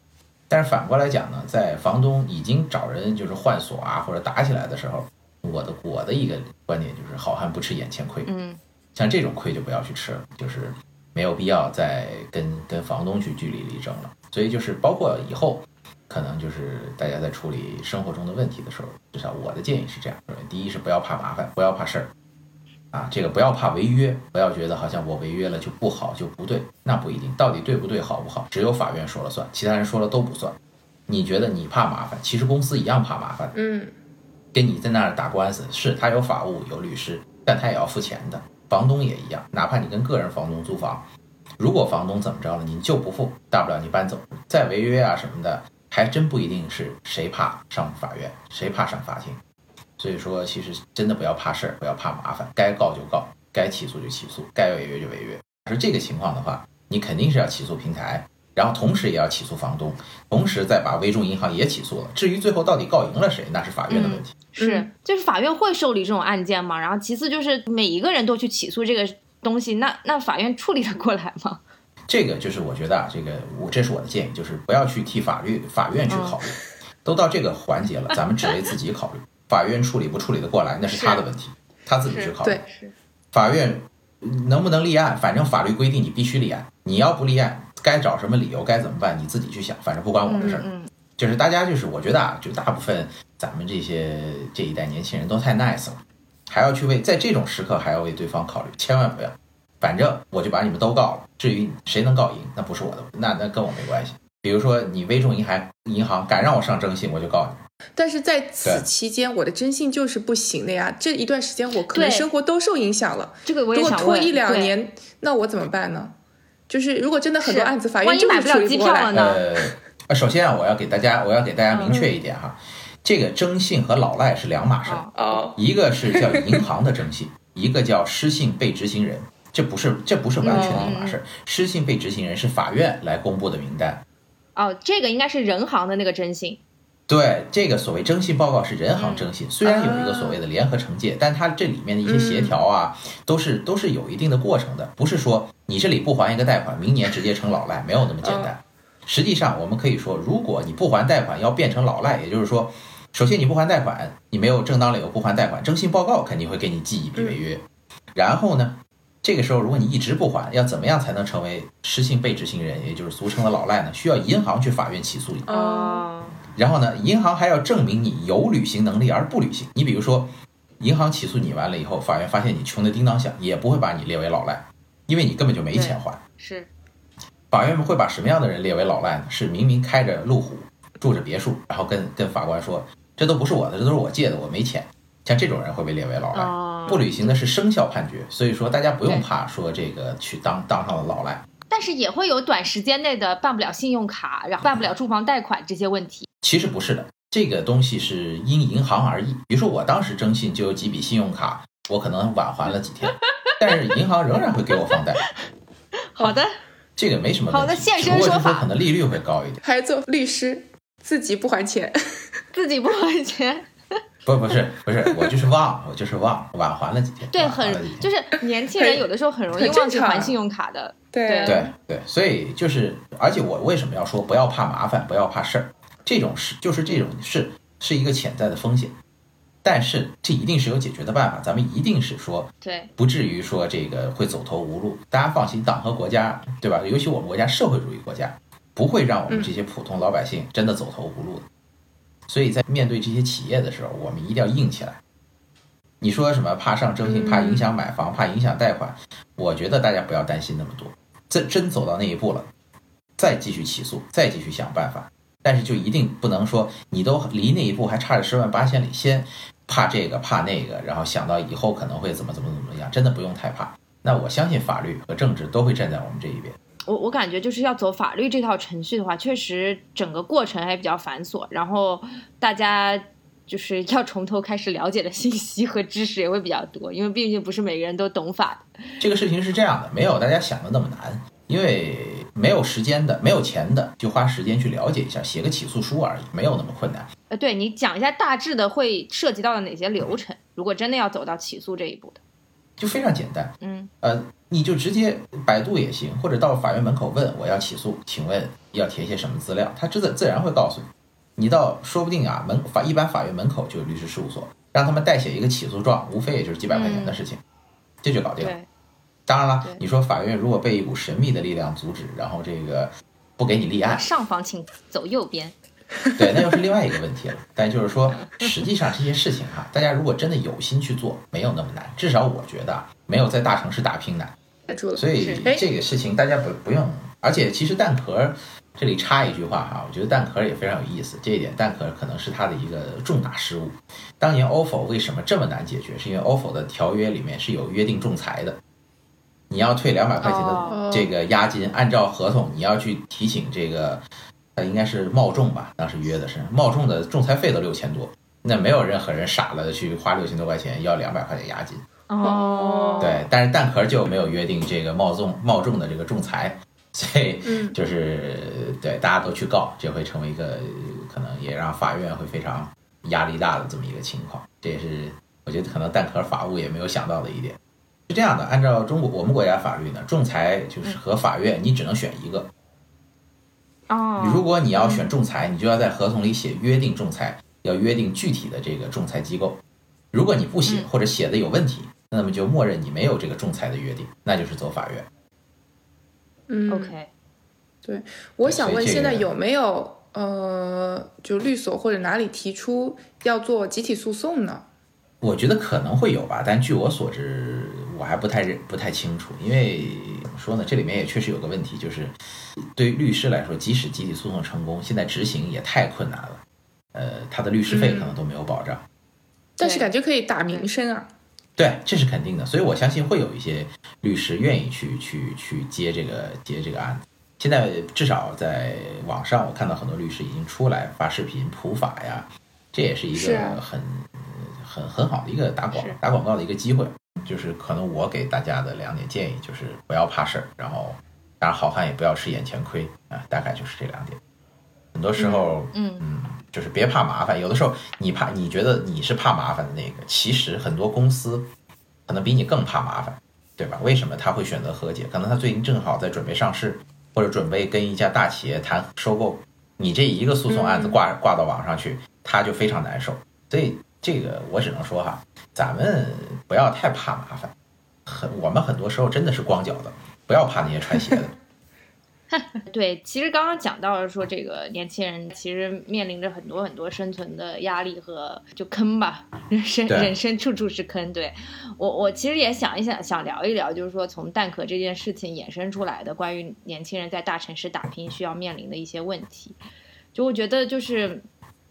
但是反过来讲呢，在房东已经找人就是换锁啊或者打起来的时候，我的我的一个观点就是好汉不吃眼前亏。嗯，像这种亏就不要去吃了，就是没有必要再跟跟房东去据理力争了。所以就是包括以后。可能就是大家在处理生活中的问题的时候，至少我的建议是这样：，第一是不要怕麻烦，不要怕事儿，啊，这个不要怕违约，不要觉得好像我违约了就不好就不对，那不一定，到底对不对好不好，只有法院说了算，其他人说了都不算。你觉得你怕麻烦，其实公司一样怕麻烦，嗯，跟你在那儿打官司，是他有法务有律师，但他也要付钱的，房东也一样，哪怕你跟个人房东租房，如果房东怎么着了，你就不付，大不了你搬走，再违约啊什么的。还真不一定是谁怕上法院，谁怕上法庭。所以说，其实真的不要怕事儿，不要怕麻烦，该告就告，该起诉就起诉，该违约就违约。是这个情况的话，你肯定是要起诉平台，然后同时也要起诉房东，同时再把微众银行也起诉了。至于最后到底告赢了谁，那是法院的问题。是，就是法院会受理这种案件吗？然后其次就是每一个人都去起诉这个东西，那那法院处理得过来吗？这个就是我觉得啊，这个我这是我的建议，就是不要去替法律法院去考虑，都到这个环节了，咱们只为自己考虑。法院处理不处理的过来，那是他的问题，他自己去考虑。法院能不能立案，反正法律规定你必须立案，你要不立案，该找什么理由，该怎么办，你自己去想，反正不关我的事儿。就是大家就是我觉得啊，就大部分咱们这些这一代年轻人都太 nice 了，还要去为在这种时刻还要为对方考虑，千万不要。反正我就把你们都告了，至于谁能告赢，那不是我的，那那跟我没关系。比如说你微众银行银行敢让我上征信，我就告你。但是在此期间，我的征信就是不行的呀。这一段时间我可能生活都受影响了。这个我也想。如果拖一两年，那我怎么办呢？就是如果真的很多案子，法院就是处理不过来呢？呃，首先啊，我要给大家，我要给大家明确一点哈，这个征信和老赖是两码事。哦。一个是叫银行的征信，一个叫失信被执行人。这不是这不是完全的一码事，失信被执行人是法院来公布的名单。哦，这个应该是人行的那个征信。对，这个所谓征信报告是人行征信，虽然有一个所谓的联合惩戒，但它这里面的一些协调啊，都是都是有一定的过程的，不是说你这里不还一个贷款，明年直接成老赖，没有那么简单。实际上，我们可以说，如果你不还贷款要变成老赖，也就是说，首先你不还贷款，你没有正当理由不还贷款，征信报告肯定会给你记一笔违约，然后呢？这个时候，如果你一直不还，要怎么样才能成为失信被执行人，也就是俗称的老赖呢？需要银行去法院起诉你。哦。然后呢，银行还要证明你有履行能力而不履行。你比如说，银行起诉你完了以后，法院发现你穷得叮当响，也不会把你列为老赖，因为你根本就没钱还。是。法院会把什么样的人列为老赖呢？是明明开着路虎，住着别墅，然后跟跟法官说，这都不是我的，这都是我借的，我没钱。像这种人会被列为老赖，不履行的是生效判决，所以说大家不用怕说这个去当当上了老赖，但是也会有短时间内的办不了信用卡，然后办不了住房贷款这些问题。其实不是的，这个东西是因银行而异。比如说我当时征信就有几笔信用卡，我可能晚还了几天，但是银行仍然会给我放贷。好的，这个没什么问题。好的现身说法可能利率会高一点。还做律师，自己不还钱。自己不还钱，不，不是，不是，我就是忘，我就是忘，晚还了几天。对，很就是年轻人有的时候很容易忘记还信用卡的。对对对，所以就是，而且我为什么要说不要怕麻烦，不要怕事儿？这种事就是这种事是一个潜在的风险，但是这一定是有解决的办法。咱们一定是说对，不至于说这个会走投无路。大家放心，党和国家，对吧？尤其我们国家社会主义国家，不会让我们这些普通老百姓真的走投无路的。所以在面对这些企业的时候，我们一定要硬起来。你说什么怕上征信，怕影响买房，怕影响贷款？我觉得大家不要担心那么多。真真走到那一步了，再继续起诉，再继续想办法。但是就一定不能说你都离那一步还差着十万八千里，先怕这个怕那个，然后想到以后可能会怎么怎么怎么样，真的不用太怕。那我相信法律和政治都会站在我们这一边。我我感觉就是要走法律这套程序的话，确实整个过程还比较繁琐，然后大家就是要从头开始了解的信息和知识也会比较多，因为毕竟不是每个人都懂法的。这个事情是这样的，没有大家想的那么难，因为没有时间的、没有钱的，就花时间去了解一下，写个起诉书而已，没有那么困难。呃，对你讲一下大致的会涉及到的哪些流程，如果真的要走到起诉这一步的，就非常简单，嗯，呃，你就直接百度也行，或者到法院门口问我要起诉，请问要填些什么资料，他自自然会告诉你。你到说不定啊门法一般法院门口就有律师事务所，让他们代写一个起诉状，无非也就是几百块钱的事情，这就搞定了。当然了，你说法院如果被一股神秘的力量阻止，然后这个不给你立案，上方请走右边。对，那又是另外一个问题了。但就是说，实际上这些事情哈，大家如果真的有心去做，没有那么难。至少我觉得啊没有在大城市打拼难。逮住了。所以这个事情大家不不用，而且其实蛋壳这里插一句话哈，我觉得蛋壳也非常有意思，这一点蛋壳可能是它的一个重大失误。当年 OFO 为什么这么难解决？是因为 OFO 的条约里面是有约定仲裁的，你要退两百块钱的哦这个押金，按照合同你要去提醒这个，呃，应该是冒众吧，当时约的是冒众的仲裁费都六千多，那没有任何人傻了去花六千多块钱要两百块钱押金。哦，对，但是蛋壳就没有约定这个冒纵冒众的这个仲裁，所以嗯就是对大家都去告，这会成为一个可能也让法院会非常压力大的这么一个情况。这也是我觉得可能蛋壳法务也没有想到的一点。是这样的，按照中国我们国家法律呢，仲裁就是和法院你只能选一个。哦，如果你要选仲裁，你就要在合同里写约定仲裁，要约定具体的这个仲裁机构。如果你不写嗯或者写的有问题，那么就默认你没有这个仲裁的约定，那就是走法院。嗯 OK，对我想问，现在有没有呃，就律所或者哪里提出要做集体诉讼呢？我觉得可能会有吧，但据我所知，我还不太认不太清楚，因为怎么说呢，这里面也确实有个问题，就是对于律师来说，即使集体诉讼成功，现在执行也太困难了，呃，他的律师费可能都没有保障。但是感觉可以打名声啊。对，这是肯定的，所以我相信会有一些律师愿意去去去接这个接这个案子。现在至少在网上，我看到很多律师已经出来发视频普法呀，这也是一个很很很好的一个打广是打广告的一个机会。就是可能我给大家的两点建议就是不要怕事儿，然后当然好汉也不要吃眼前亏啊，大概就是这两点。很多时候，嗯嗯，就是别怕麻烦。有的时候你怕，你觉得你是怕麻烦的那个，其实很多公司可能比你更怕麻烦，对吧？为什么他会选择和解？可能他最近正好在准备上市，或者准备跟一家大企业谈收购。你这一个诉讼案子挂挂到网上去，他就非常难受。所以这个我只能说哈，咱们不要太怕麻烦。很，我们很多时候真的是光脚的，不要怕那些穿鞋的。对，其实刚刚讲到了说，这个年轻人其实面临着很多很多生存的压力和就坑吧，人生人生处处是坑。对我，我其实也想一想，想聊一聊，就是说从蛋壳这件事情衍生出来的关于年轻人在大城市打拼需要面临的一些问题。就我觉得就是，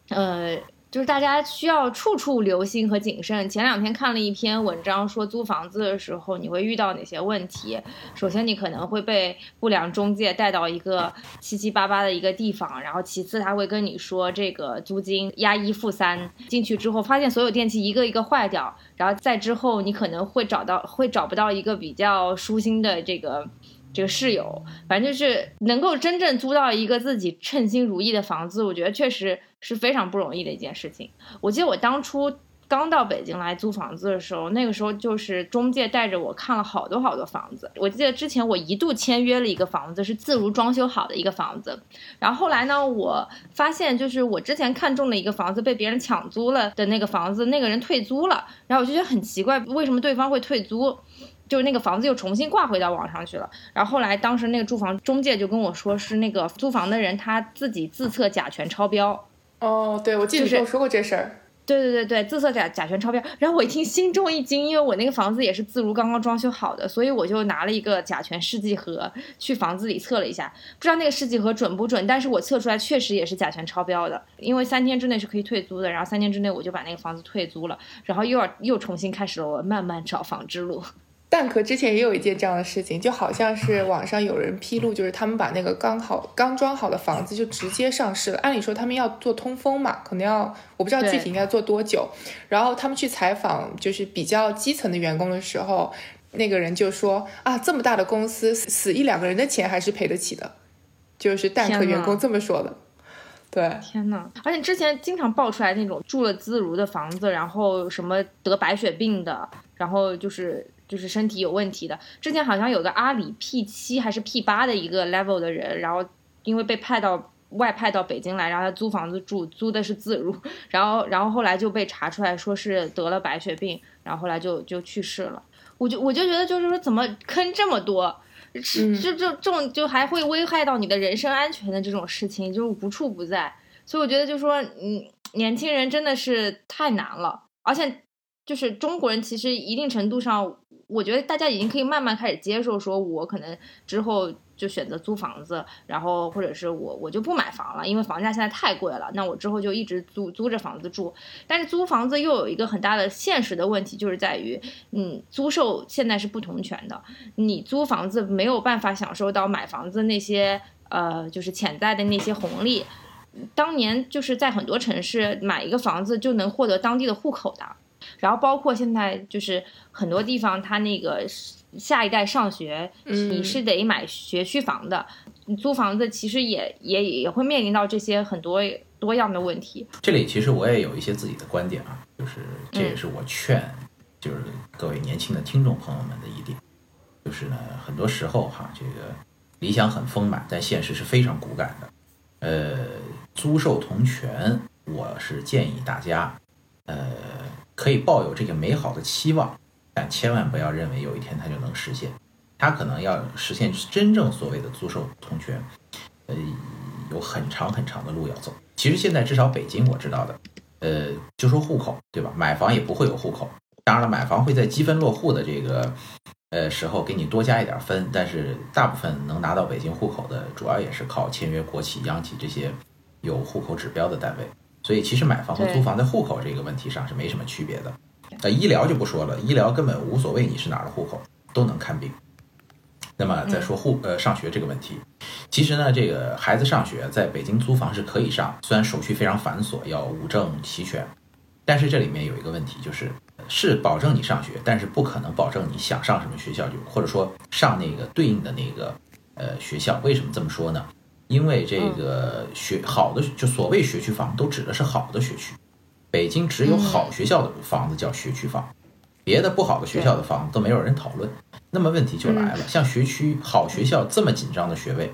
呃，就是大家需要处处留心和谨慎。前两天看了一篇文章，说租房子的时候你会遇到哪些问题？首先，你可能会被不良中介带到一个七七八八的一个地方，然后其次他会跟你说这个租金押一付三，进去之后发现所有电器一个一个坏掉，然后再之后你可能会找到会找不到一个比较舒心的这个。这个室友，反正就是能够真正租到一个自己称心如意的房子，我觉得确实是非常不容易的一件事情。我记得我当初刚到北京来租房子的时候，那个时候就是中介带着我看了好多好多房子。我记得之前我一度签约了一个房子，是自如装修好的一个房子，然后后来呢，我发现就是我之前看中的一个房子被别人抢租了的那个房子，那个人退租了，然后我就觉得很奇怪，为什么对方会退租？就是那个房子又重新挂回到网上去了，然后后来当时那个住房中介就跟我说，是那个租房的人他自己自测甲醛超标。哦，对，我记得你跟我说过这事儿。对对对对，自测甲甲醛超标。然后我一听心中一惊，因为我那个房子也是自如刚刚装修好的，所以我就拿了一个甲醛试剂盒去房子里测了一下，不知道那个试剂盒准不准，但是我测出来确实也是甲醛超标的，因为三天之内是可以退租的，然后三天之内我就把那个房子退租了，然后又要又重新开始了我慢慢找房之路。蛋壳之前也有一件这样的事情，就好像是网上有人披露，就是他们把那个刚好刚装好的房子就直接上市了。按理说他们要做通风嘛，可能要我不知道具体应该做多久。然后他们去采访就是比较基层的员工的时候，那个人就说啊，这么大的公司死一两个人的钱还是赔得起的，就是蛋壳员工这么说的。对，天呐，而且之前经常爆出来那种住了自如的房子，然后什么得白血病的，然后就是。就是身体有问题的，之前好像有个阿里 P 七还是 P 八的一个 level 的人，然后因为被派到外派到北京来，然后他租房子住，租的是自如，然后然后后来就被查出来说是得了白血病，然后后来就就去世了。我就我就觉得就是说怎么坑这么多，就就这种就还会危害到你的人身安全的这种事情就无处不在，所以我觉得就说嗯，年轻人真的是太难了，而且就是中国人其实一定程度上。我觉得大家已经可以慢慢开始接受，说我可能之后就选择租房子，然后或者是我我就不买房了，因为房价现在太贵了。那我之后就一直租租着房子住。但是租房子又有一个很大的现实的问题，就是在于，嗯，租售现在是不同权的，你租房子没有办法享受到买房子那些呃，就是潜在的那些红利。当年就是在很多城市买一个房子就能获得当地的户口的。然后包括现在就是很多地方，他那个下一代上学，你是得买学区房的。你租房子其实也也也会面临到这些很多多样的问题。这里其实我也有一些自己的观点啊，就是这也是我劝就是各位年轻的听众朋友们的一点，就是呢，很多时候哈，这个理想很丰满，但现实是非常骨感的。呃，租售同权，我是建议大家，呃。可以抱有这个美好的期望，但千万不要认为有一天它就能实现。它可能要实现真正所谓的租售同权，呃，有很长很长的路要走。其实现在至少北京我知道的，呃，就说户口对吧？买房也不会有户口。当然了，买房会在积分落户的这个呃时候给你多加一点分，但是大部分能拿到北京户口的，主要也是靠签约国企、央企这些有户口指标的单位。所以其实买房和租房在户口这个问题上是没什么区别的，呃，医疗就不说了，医疗根本无所谓你是哪儿的户口都能看病。那么再说户呃上学这个问题，其实呢，这个孩子上学在北京租房是可以上，虽然手续非常繁琐，要五证齐全，但是这里面有一个问题，就是是保证你上学，但是不可能保证你想上什么学校就或者说上那个对应的那个呃学校。为什么这么说呢？因为这个学好的就所谓学区房都指的是好的学区，北京只有好学校的房子叫学区房，别的不好的学校的房子都没有人讨论。那么问题就来了，像学区好学校这么紧张的学位，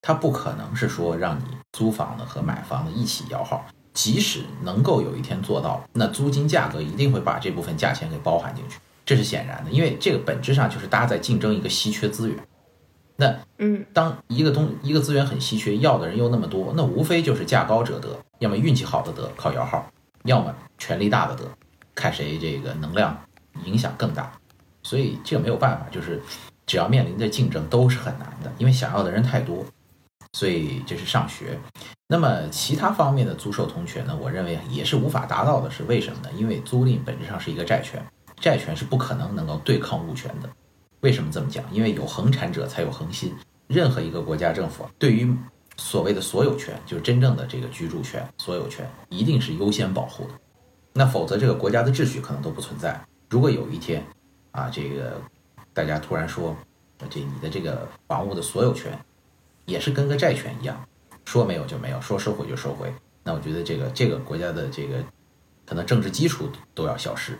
它不可能是说让你租房子和买房子一起摇号，即使能够有一天做到，那租金价格一定会把这部分价钱给包含进去，这是显然的，因为这个本质上就是大家在竞争一个稀缺资源。那，嗯，当一个东一个资源很稀缺，要的人又那么多，那无非就是价高者得，要么运气好的得，靠摇号，要么权力大的得，看谁这个能量影响更大。所以这个没有办法，就是只要面临着竞争都是很难的，因为想要的人太多。所以这是上学。那么其他方面的租售同权呢？我认为也是无法达到的，是为什么呢？因为租赁本质上是一个债权，债权是不可能能够对抗物权的。为什么这么讲？因为有恒产者才有恒心。任何一个国家政府对于所谓的所有权，就是真正的这个居住权、所有权，一定是优先保护的。那否则这个国家的秩序可能都不存在。如果有一天，啊，这个大家突然说，这你的这个房屋的所有权也是跟个债权一样。说没有就没有，说收回就收回。那我觉得这个这个国家的这个可能政治基础都要消失，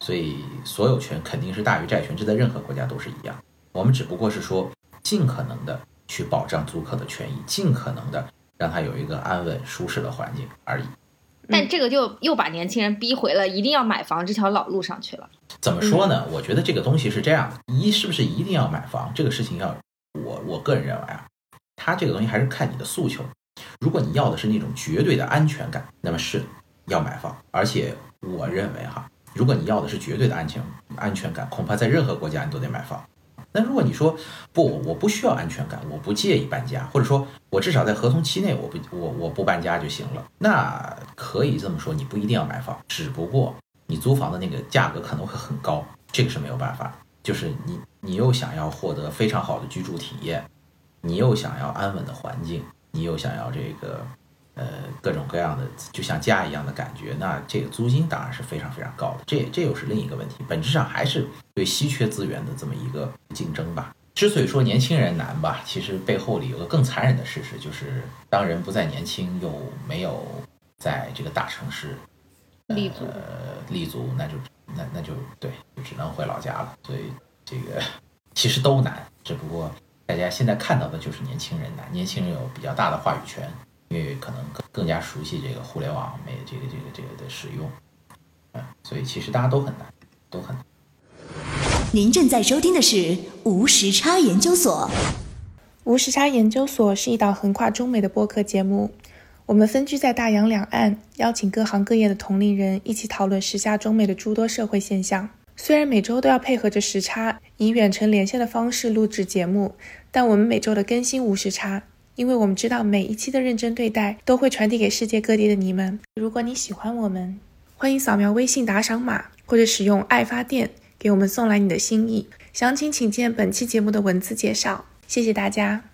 所以所有权肯定是大于债权，这在任何国家都是一样。我们只不过是说尽可能的去保障租客的权益，尽可能的让他有一个安稳舒适的环境而已。但这个就又把年轻人逼回了一定要买房这条老路上去了。怎么说呢？我觉得这个东西是这样的：一是不是一定要买房？这个事情要我我个人认为啊。它这个东西还是看你的诉求。如果你要的是那种绝对的安全感，那么是要买房。而且我认为哈，如果你要的是绝对的安全安全感，恐怕在任何国家你都得买房。那如果你说不，我不需要安全感，我不介意搬家，或者说我至少在合同期内我不我我不搬家就行了，那可以这么说，你不一定要买房，只不过你租房的那个价格可能会很高，这个是没有办法。就是你你又想要获得非常好的居住体验。你又想要安稳的环境，你又想要这个，呃，各种各样的就像家一样的感觉，那这个租金当然是非常非常高的。这这又是另一个问题，本质上还是对稀缺资源的这么一个竞争吧。之所以说年轻人难吧，其实背后里有个更残忍的事实，就是当人不再年轻，又没有在这个大城市立足，呃立足，那就那那就对，就只能回老家了。所以这个其实都难，只不过。大家现在看到的就是年轻人难，年轻人有比较大的话语权，因为可能更更加熟悉这个互联网没这个这个这个的使用，嗯，所以其实大家都很难，都很难。您正在收听的是无时差研究所。无时差研究所是一档横跨中美的播客节目，我们分居在大洋两岸，邀请各行各业的同龄人一起讨论时下中美的诸多社会现象。虽然每周都要配合着时差，以远程连线的方式录制节目。但我们每周的更新无时差，因为我们知道每一期的认真对待都会传递给世界各地的你们。如果你喜欢我们，欢迎扫描微信打赏码，或者使用爱发电给我们送来你的心意。详情请见本期节目的文字介绍。谢谢大家。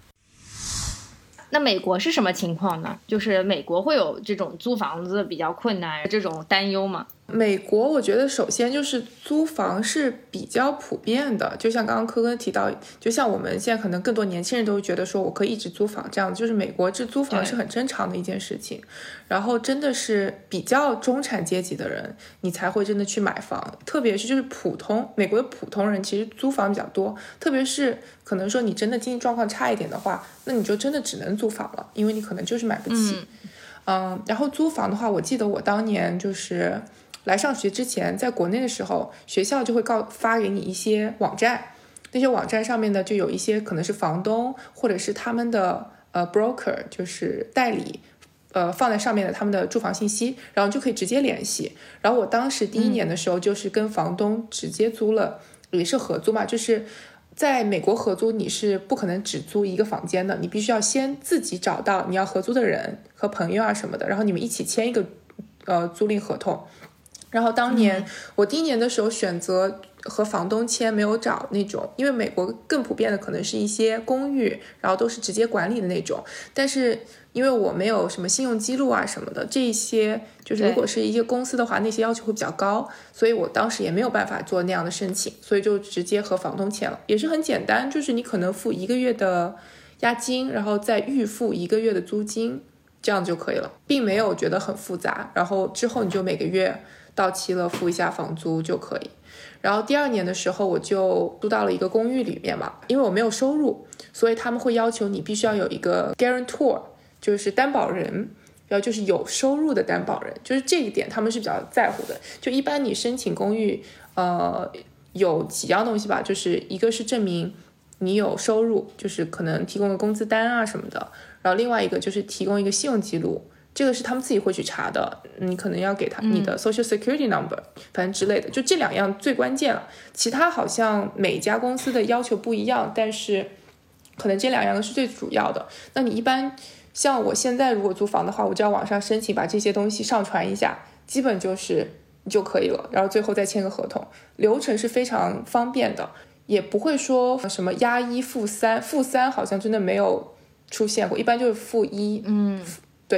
那美国是什么情况呢？就是美国会有这种租房子比较困难这种担忧吗？美国，我觉得首先就是租房是比较普遍的，就像刚刚科科提到，就像我们现在可能更多年轻人都会觉得说，我可以一直租房这样，就是美国这租房是很正常的一件事情。然后真的是比较中产阶级的人，你才会真的去买房，特别是就是普通美国的普通人，其实租房比较多，特别是可能说你真的经济状况差一点的话，那你就真的只能租房了，因为你可能就是买不起。嗯，然后租房的话，我记得我当年就是。来上学之前，在国内的时候，学校就会告发给你一些网站，那些网站上面呢，就有一些可能是房东或者是他们的呃 broker，就是代理，呃放在上面的他们的住房信息，然后就可以直接联系。然后我当时第一年的时候，就是跟房东直接租了，也是合租嘛，就是在美国合租，你是不可能只租一个房间的，你必须要先自己找到你要合租的人和朋友啊什么的，然后你们一起签一个呃租赁合同。然后当年我第一年的时候选择和房东签，没有找那种，因为美国更普遍的可能是一些公寓，然后都是直接管理的那种。但是因为我没有什么信用记录啊什么的，这些就是如果是一些公司的话，那些要求会比较高，所以我当时也没有办法做那样的申请，所以就直接和房东签了，也是很简单，就是你可能付一个月的押金，然后再预付一个月的租金，这样就可以了，并没有觉得很复杂。然后之后你就每个月。到期了，付一下房租就可以。然后第二年的时候，我就租到了一个公寓里面嘛。因为我没有收入，所以他们会要求你必须要有一个 guarantor，就是担保人，要就是有收入的担保人。就是这一点他们是比较在乎的。就一般你申请公寓，呃，有几样东西吧，就是一个是证明你有收入，就是可能提供个工资单啊什么的。然后另外一个就是提供一个信用记录。这个是他们自己会去查的，你可能要给他你的 social security number，反正之类的，就这两样最关键了。其他好像每家公司的要求不一样，但是可能这两样是最主要的。那你一般像我现在如果租房的话，我就要网上申请把这些东西上传一下，基本就是就可以了，然后最后再签个合同，流程是非常方便的，也不会说什么押一付三，付三好像真的没有出现过，一般就是付一，嗯，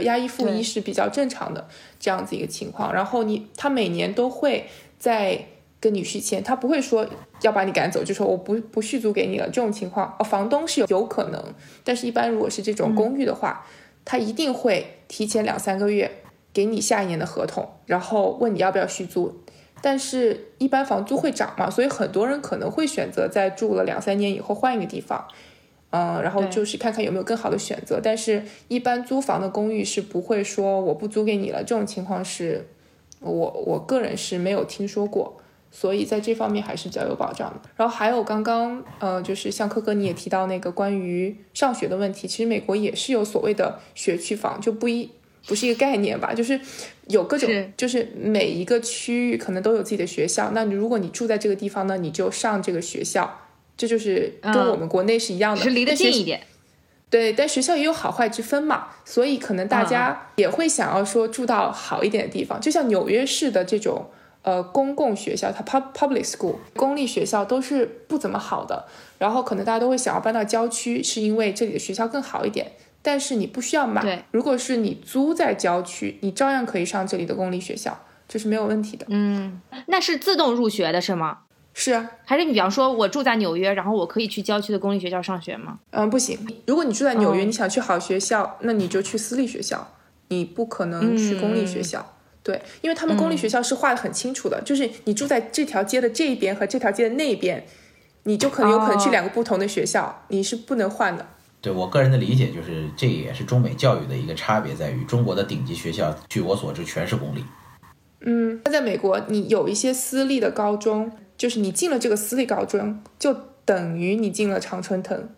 对，押一付一是比较正常的这样子一个情况。然后你他每年都会在跟你续签，他不会说要把你赶走，就说我不不续租给你了这种情况。哦，房东是有有可能，但是一般如果是这种公寓的话，他一定会提前两三个月给你下一年的合同，然后问你要不要续租。但是，一般房租会涨嘛，所以很多人可能会选择在住了两三年以后换一个地方，嗯，然后就是看看有没有更好的选择。但是，一般租房的公寓是不会说我不租给你了，这种情况是我我个人是没有听说过，所以在这方面还是比较有保障的。然后还有刚刚呃，就是像科哥你也提到那个关于上学的问题，其实美国也是有所谓的学区房，就不一不是一个概念吧，就是有各种是，就是每一个区域可能都有自己的学校。那你如果你住在这个地方呢，你就上这个学校，这就是跟嗯我们国内是一样的，是离得近一点。对，但学校也有好坏之分嘛，所以可能大家也会想要说住到好一点的地方，就像纽约市的这种呃公共学校，它 pub public school 公立学校都是不怎么好的，然后可能大家都会想要搬到郊区，是因为这里的学校更好一点。但是你不需要买，如果是你租在郊区，你照样可以上这里的公立学校，这是没有问题的。嗯，那是自动入学的是吗？是啊，还是你比方说我住在纽约，然后我可以去郊区的公立学校上学吗？嗯，不行。如果你住在纽约，哦你想去好学校，那你就去私立学校，你不可能去公立学校。对，因为他们公立学校是划得很清楚的，就是你住在这条街的这一边和这条街的那一边，你就可能有可能去哦两个不同的学校，你是不能换的。对我个人的理解就是，这也是中美教育的一个差别，在于中国的顶级学校，据我所知全是公立。嗯，那在美国，你有一些私立的高中，就是你进了这个私立高中，就等于你进了常春藤，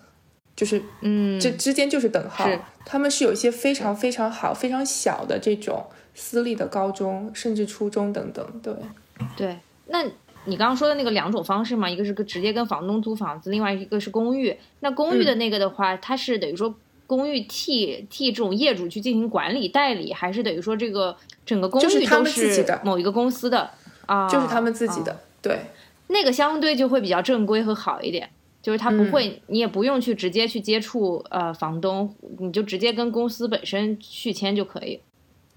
就是嗯，这之间就是等号是。他们是有一些非常非常好、非常小的这种私立的高中，甚至初中等等。对，对。那你刚刚说的那个两种方式嘛，一个是直接跟房东租房子，另外一个是公寓。那公寓的那个的话，它是等于说公寓替替这种业主去进行管理代理，还是等于说这个整个公就是他们寓都是自己的某一个公司的啊？就是他们自己的。啊对，那个相对就会比较正规和好一点。就是它不会，你也不用去直接去接触呃房东，你就直接跟公司本身续签就可以。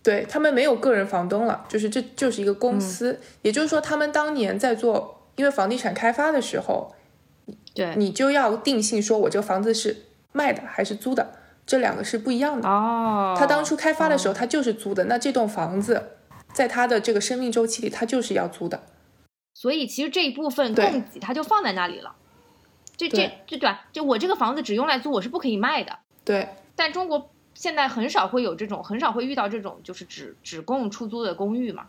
对他们没有个人房东了，就是这就是一个公司。也就是说，他们当年在做，因为房地产开发的时候，对，你就要定性说我这个房子是卖的还是租的，这两个是不一样的。哦，他当初开发的时候，他就是租的，那这栋房子在他的这个生命周期里，他就是要租的。所以其实这一部分供给它就放在那里了。这这对这对吧？就我这个房子只用来租，我是不可以卖的。对，但中国现在很少会有这种，很少会遇到这种就是只只供出租的公寓嘛。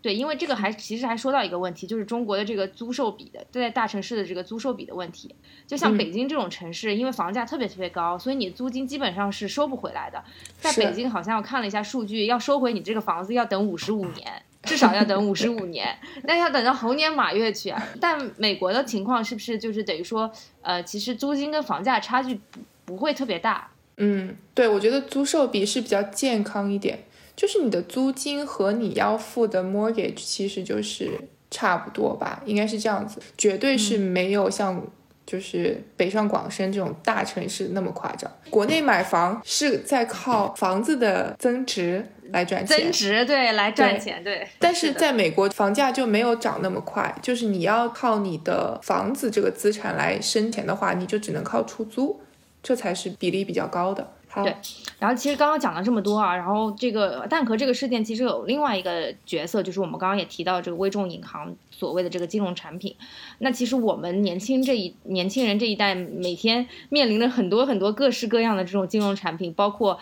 对，因为这个还其实还说到一个问题，就是中国的这个租售比的，在大城市的这个租售比的问题。就像嗯北京这种城市，因为房价特别特别高，所以你租金基本上是收不回来的。在北京好像我看了一下数据，要收回你这个房子要等五十五年。至少要等五十五年，那要等到猴年马月去啊！但美国的情况是不是就是等于说，呃，其实租金跟房价差距不不会特别大？嗯，对，我觉得租售比是比较健康一点，就是你的租金和你要付的 mortgage 其实就是差不多吧，应该是这样子，绝对是没有像就是北上广深这种大城市那么夸张。国内买房是在靠房子的增值来赚钱，增值对来赚钱对，但是在美国，房价就没有涨那么快，就是你要靠你的房子这个资产来生钱的话，你就只能靠出租，这才是比例比较高的。好，对然后其实刚刚讲了这么多啊，然后这个蛋壳这个事件其实有另外一个角色，就是我们刚刚也提到这个微众银行所谓的这个金融产品。那其实我们年轻这一年轻人这一代，每天面临着很多很多各式各样的这种金融产品，包括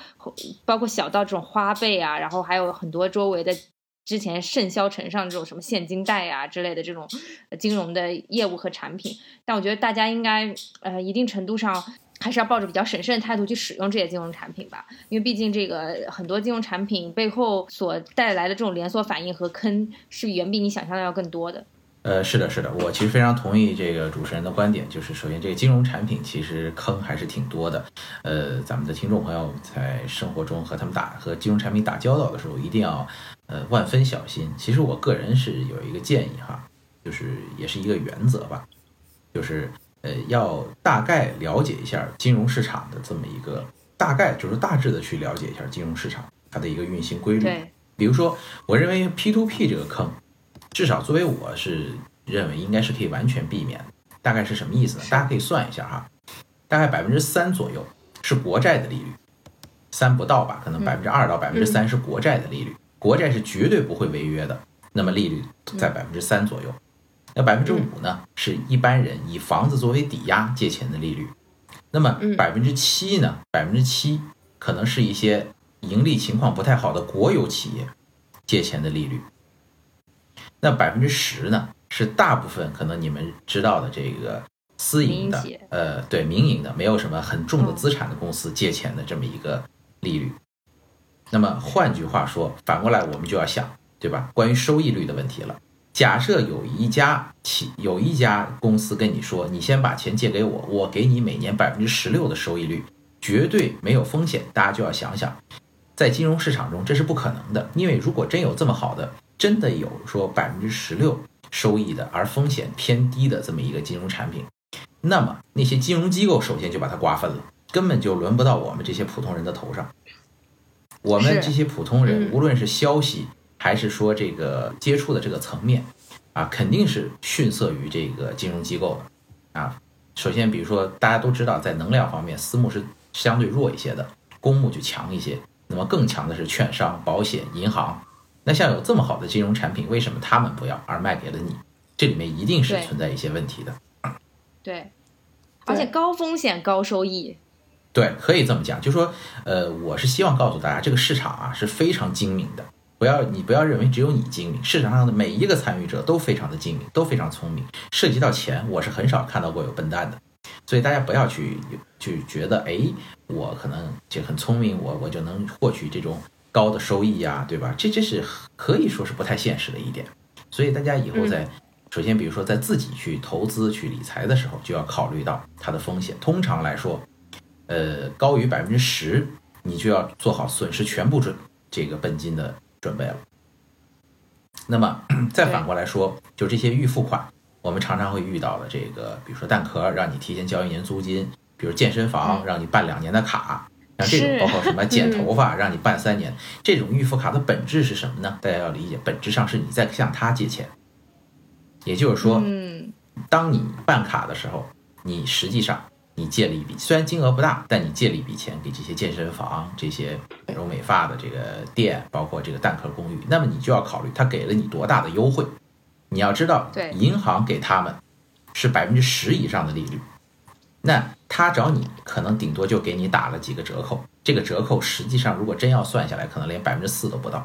包括小到这种花呗啊，然后还有很多周围的。之前盛销尘上这种什么现金贷啊之类的这种呃金融的业务和产品，但我觉得大家应该呃一定程度上还是要抱着比较审慎的态度去使用这些金融产品吧，因为毕竟这个很多金融产品背后所带来的这种连锁反应和坑是远比你想象的要更多的。呃，是的，是的，我其实非常同意这个主持人的观点，就是首先这个金融产品其实坑还是挺多的，呃，咱们的听众朋友在生活中和他们打和金融产品打交道的时候，一定要呃万分小心。其实我个人是有一个建议哈，就是也是一个原则吧，就是呃要大概了解一下金融市场的这么一个大概，就是大致的去了解一下金融市场它的一个运行规律。对，比如说，我认为 P to P 这个坑。至少作为我是认为应该是可以完全避免，大概是什么意思呢？大家可以算一下哈，大概百分之三左右是国债的利率，三不到吧，可能百分之二到百分之三是国债的利率，国债是绝对不会违约的，那么利率在百分之三左右。那百分之五呢，是一般人以房子作为抵押借钱的利率，那么百分之七呢，百分之七可能是一些盈利情况不太好的国有企业借钱的利率。那百分之十呢，是大部分可能你们知道的这个私营的，呃，对民营的，没有什么很重的资产的公司借钱的这么一个利率。那么换句话说，反过来我们就要想，对吧？关于收益率的问题了。假设有一家企有一家公司跟你说，你先把钱借给我，我给你每年百分之十六的收益率，绝对没有风险。大家就要想想，在金融市场中这是不可能的，因为如果真有这么好的。真的有说百分之十六收益的，而风险偏低的这么一个金融产品，那么那些金融机构首先就把它瓜分了，根本就轮不到我们这些普通人的头上。我们这些普通人，无论是消息还是说这个接触的这个层面，啊，肯定是逊色于这个金融机构的。啊，首先比如说大家都知道，在能量方面，私募是相对弱一些的，公募就强一些。那么更强的是券商、保险、银行。那像有这么好的金融产品，为什么他们不要而卖给了你？这里面一定是存在一些问题的。对，而且高风险高收益。对，可以这么讲，就说，呃，我是希望告诉大家，这个市场啊是非常精明的。不要你不要认为只有你精明，市场上的每一个参与者都非常的精明，都非常聪明。涉及到钱，我是很少看到过有笨蛋的。所以大家不要去去觉得，哎，我可能就很聪明，我我就能获取这种。高的收益呀，对吧？这这是可以说是不太现实的一点，所以大家以后在首先，比如说在自己去投资、去理财的时候，就要考虑到它的风险。通常来说，呃，高于百分之十，你就要做好损失全部准这个本金的准备了。那么 再反过来说，就这些预付款，我们常常会遇到的这个，比如说蛋壳让你提前交一年租金，比如健身房让你办两年的卡。像这种包括什么剪头发，让你办三年，这种预付卡的本质是什么呢？大家要理解，本质上是你在向他借钱。也就是说，当你办卡的时候，你实际上你借了一笔，虽然金额不大，但你借了一笔钱给这些健身房、这些美容美发的这个店，包括这个蛋壳公寓，那么你就要考虑他给了你多大的优惠。你要知道，对银行给他们是百分之十以上的利率。那他找你，可能顶多就给你打了几个折扣，这个折扣实际上如果真要算下来，可能连百分之四都不到。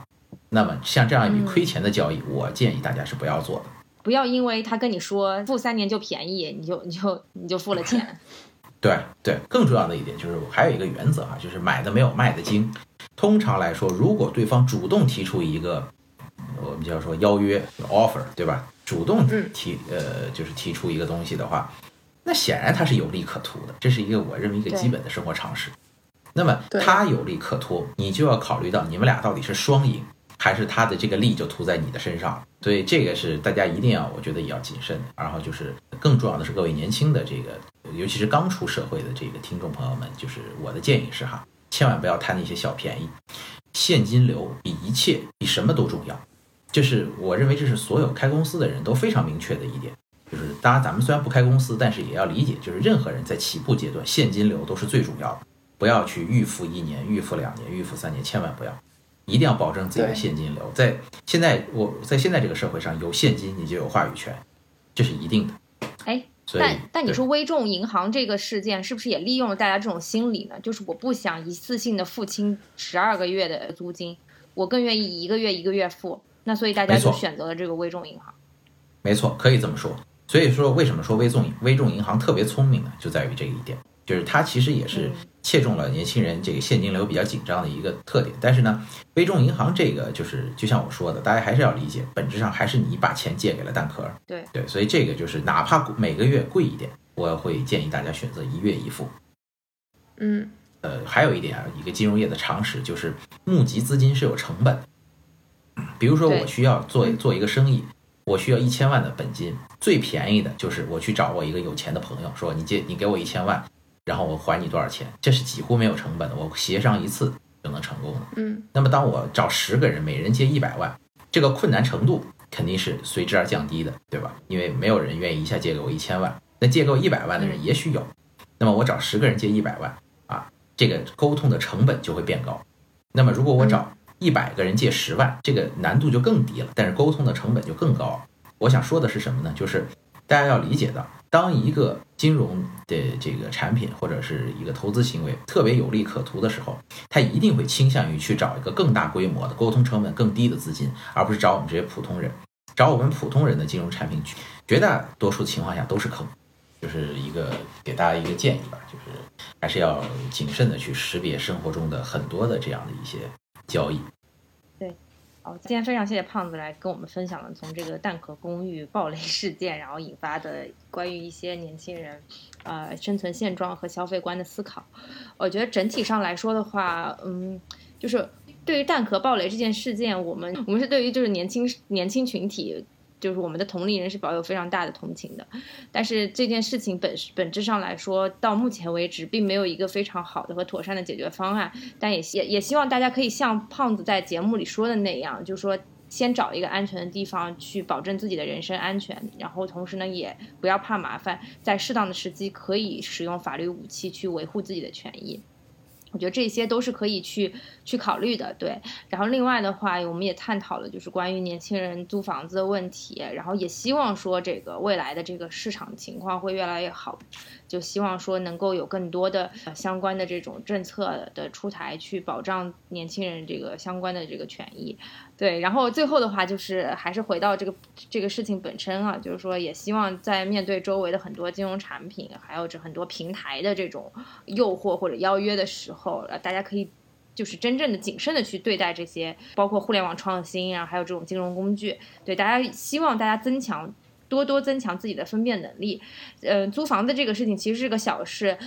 那么像这样一笔亏钱的交易，我建议大家是不要做的。不要因为他跟你说付三年就便宜，你就你就你就付了钱。对对，更重要的一点就是还有一个原则啊，就是买的没有卖的精。通常来说，如果对方主动提出一个我们叫说邀约 offer，对吧？主动提呃就是提出一个东西的话。那显然他是有利可图的，这是一个我认为一个基本的生活常识。那么他有利可图，你就要考虑到你们俩到底是双赢，还是他的这个利就图在你的身上。所以这个是大家一定要，我觉得也要谨慎。然后就是更重要的是，各位年轻的这个，尤其是刚出社会的这个听众朋友们，就是我的建议是哈，千万不要贪那些小便宜，现金流比一切比什么都重要。就是我认为这是所有开公司的人都非常明确的一点。就是当然，咱们虽然不开公司，但是也要理解，就是任何人在起步阶段，现金流都是最重要的。不要去预付一年、预付两年、预付三年，千万不要，一定要保证自己的现金流。在现在我在现在这个社会上，有现金你就有话语权，这是一定的。哎，但但你说微众银行这个事件是不是也利用了大家这种心理呢？就是我不想一次性的付清十二个月的租金，我更愿意一个月一个月付。那所以大家就选择了这个微众银行。没错，可以这么说。所以说，为什么说微众微众银行特别聪明呢？就在于这一点，就是它其实也是切中了年轻人这个现金流比较紧张的一个特点。但是呢，微众银行这个就是就像我说的，大家还是要理解，本质上还是你把钱借给了蛋壳。对对，所以这个就是哪怕每个月贵一点，我会建议大家选择一月一付。嗯，呃，还有一点啊，一个金融业的常识就是募集资金是有成本的。比如说我需要做做一个生意，我需要一千万的本金，最便宜的就是我去找我一个有钱的朋友，说你借你给我一千万，然后我还你多少钱，这是几乎没有成本的，我协商一次就能成功的。嗯，那么当我找十个人，每人借一百万，这个困难程度肯定是随之而降低的，对吧？因为没有人愿意一下借给我一千万，那借给我一百万的人也许有，那么我找十个人借一百万啊，这个沟通的成本就会变高。那么如果我找一百个人借十万，这个难度就更低了，但是沟通的成本就更高。我想说的是什么呢？就是大家要理解到，当一个金融的这个产品或者是一个投资行为特别有利可图的时候，他一定会倾向于去找一个更大规模的、沟通成本更低的资金，而不是找我们这些普通人。找我们普通人的金融产品，绝大多数情况下都是坑。就是一个给大家一个建议吧，就是还是要谨慎的去识别生活中的很多的这样的一些交易。哦，今天非常谢谢胖子来跟我们分享了从这个蛋壳公寓暴雷事件，然后引发的关于一些年轻人呃生存现状和消费观的思考。我觉得整体上来说的话，嗯，就是对于蛋壳暴雷这件事件，我们我们是对于就是年轻年轻群体。就是我们的同龄人是保有非常大的同情的，但是这件事情本本质上来说，到目前为止并没有一个非常好的和妥善的解决方案。但也也也希望大家可以像胖子在节目里说的那样，就是说先找一个安全的地方去保证自己的人身安全，然后同时呢也不要怕麻烦，在适当的时机可以使用法律武器去维护自己的权益。我觉得这些都是可以去去考虑的，对。然后另外的话，我们也探讨了就是关于年轻人租房子的问题，然后也希望说这个未来的这个市场情况会越来越好，就希望说能够有更多的相关的这种政策的出台，去保障年轻人这个相关的这个权益。对，然后最后的话就是还是回到这个这个事情本身啊，就是说也希望在面对周围的很多金融产品，还有这很多平台的这种诱惑或者邀约的时候，大家可以就是真正的谨慎的去对待这些，包括互联网创新啊，还有这种金融工具。对，大家希望大家增强多多增强自己的分辨能力。呃，租房子这个事情其实是个小事。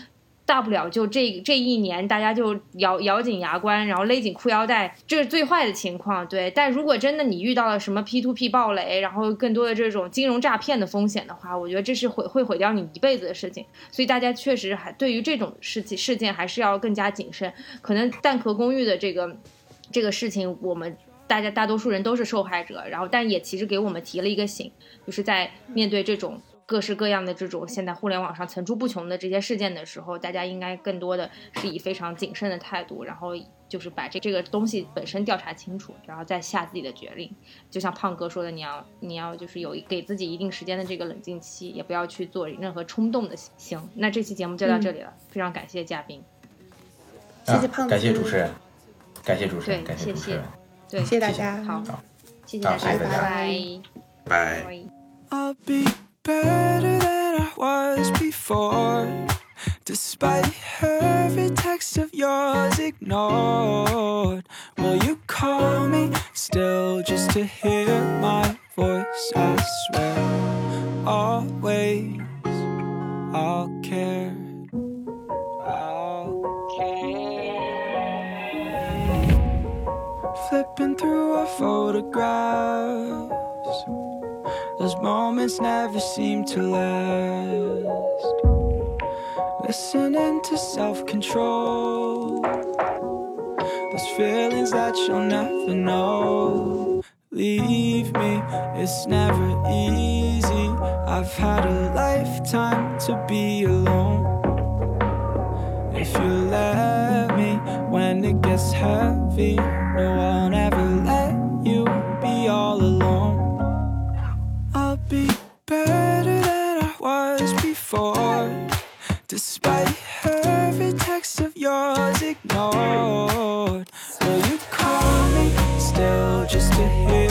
大不了就这这一年，大家就咬咬紧牙关，然后勒紧裤腰带，这是最坏的情况。对，但如果真的你遇到了什么 P to P 暴雷，然后更多的这种金融诈骗的风险的话，我觉得这是毁会毁掉你一辈子的事情。所以大家确实还对于这种事情事件还是要更加谨慎。可能蛋壳公寓的这个这个事情，我们大家大多数人都是受害者，然后但也其实给我们提了一个醒，就是在面对这种。各式各样的这种现在互联网上层出不穷的这些事件的时候，大家应该更多的是以非常谨慎的态度，然后就是把这这个东西本身调查清楚，然后再下自己的决定。就像胖哥说的，你要你要就是有给自己一定时间的这个冷静期，也不要去做任何冲动的行。那这期节目就到这里了，非常感谢嘉宾，谢谢胖哥，感谢主持人，感谢主持人，感谢主持人，对，谢谢大家，好，谢谢大家，拜拜。拜。Better than I was before. Despite every text of yours ignored, will you call me still just to hear my voice? I swear, always I'll care. I'll care. Flipping through our photographs those moments never seem to last. Listening to self control. Those feelings that you'll never know. Leave me, it's never easy. I've had a lifetime to be alone. If you let me when it gets heavy, no one ever for Despite every text of yours ignored. Will you call me still just to hear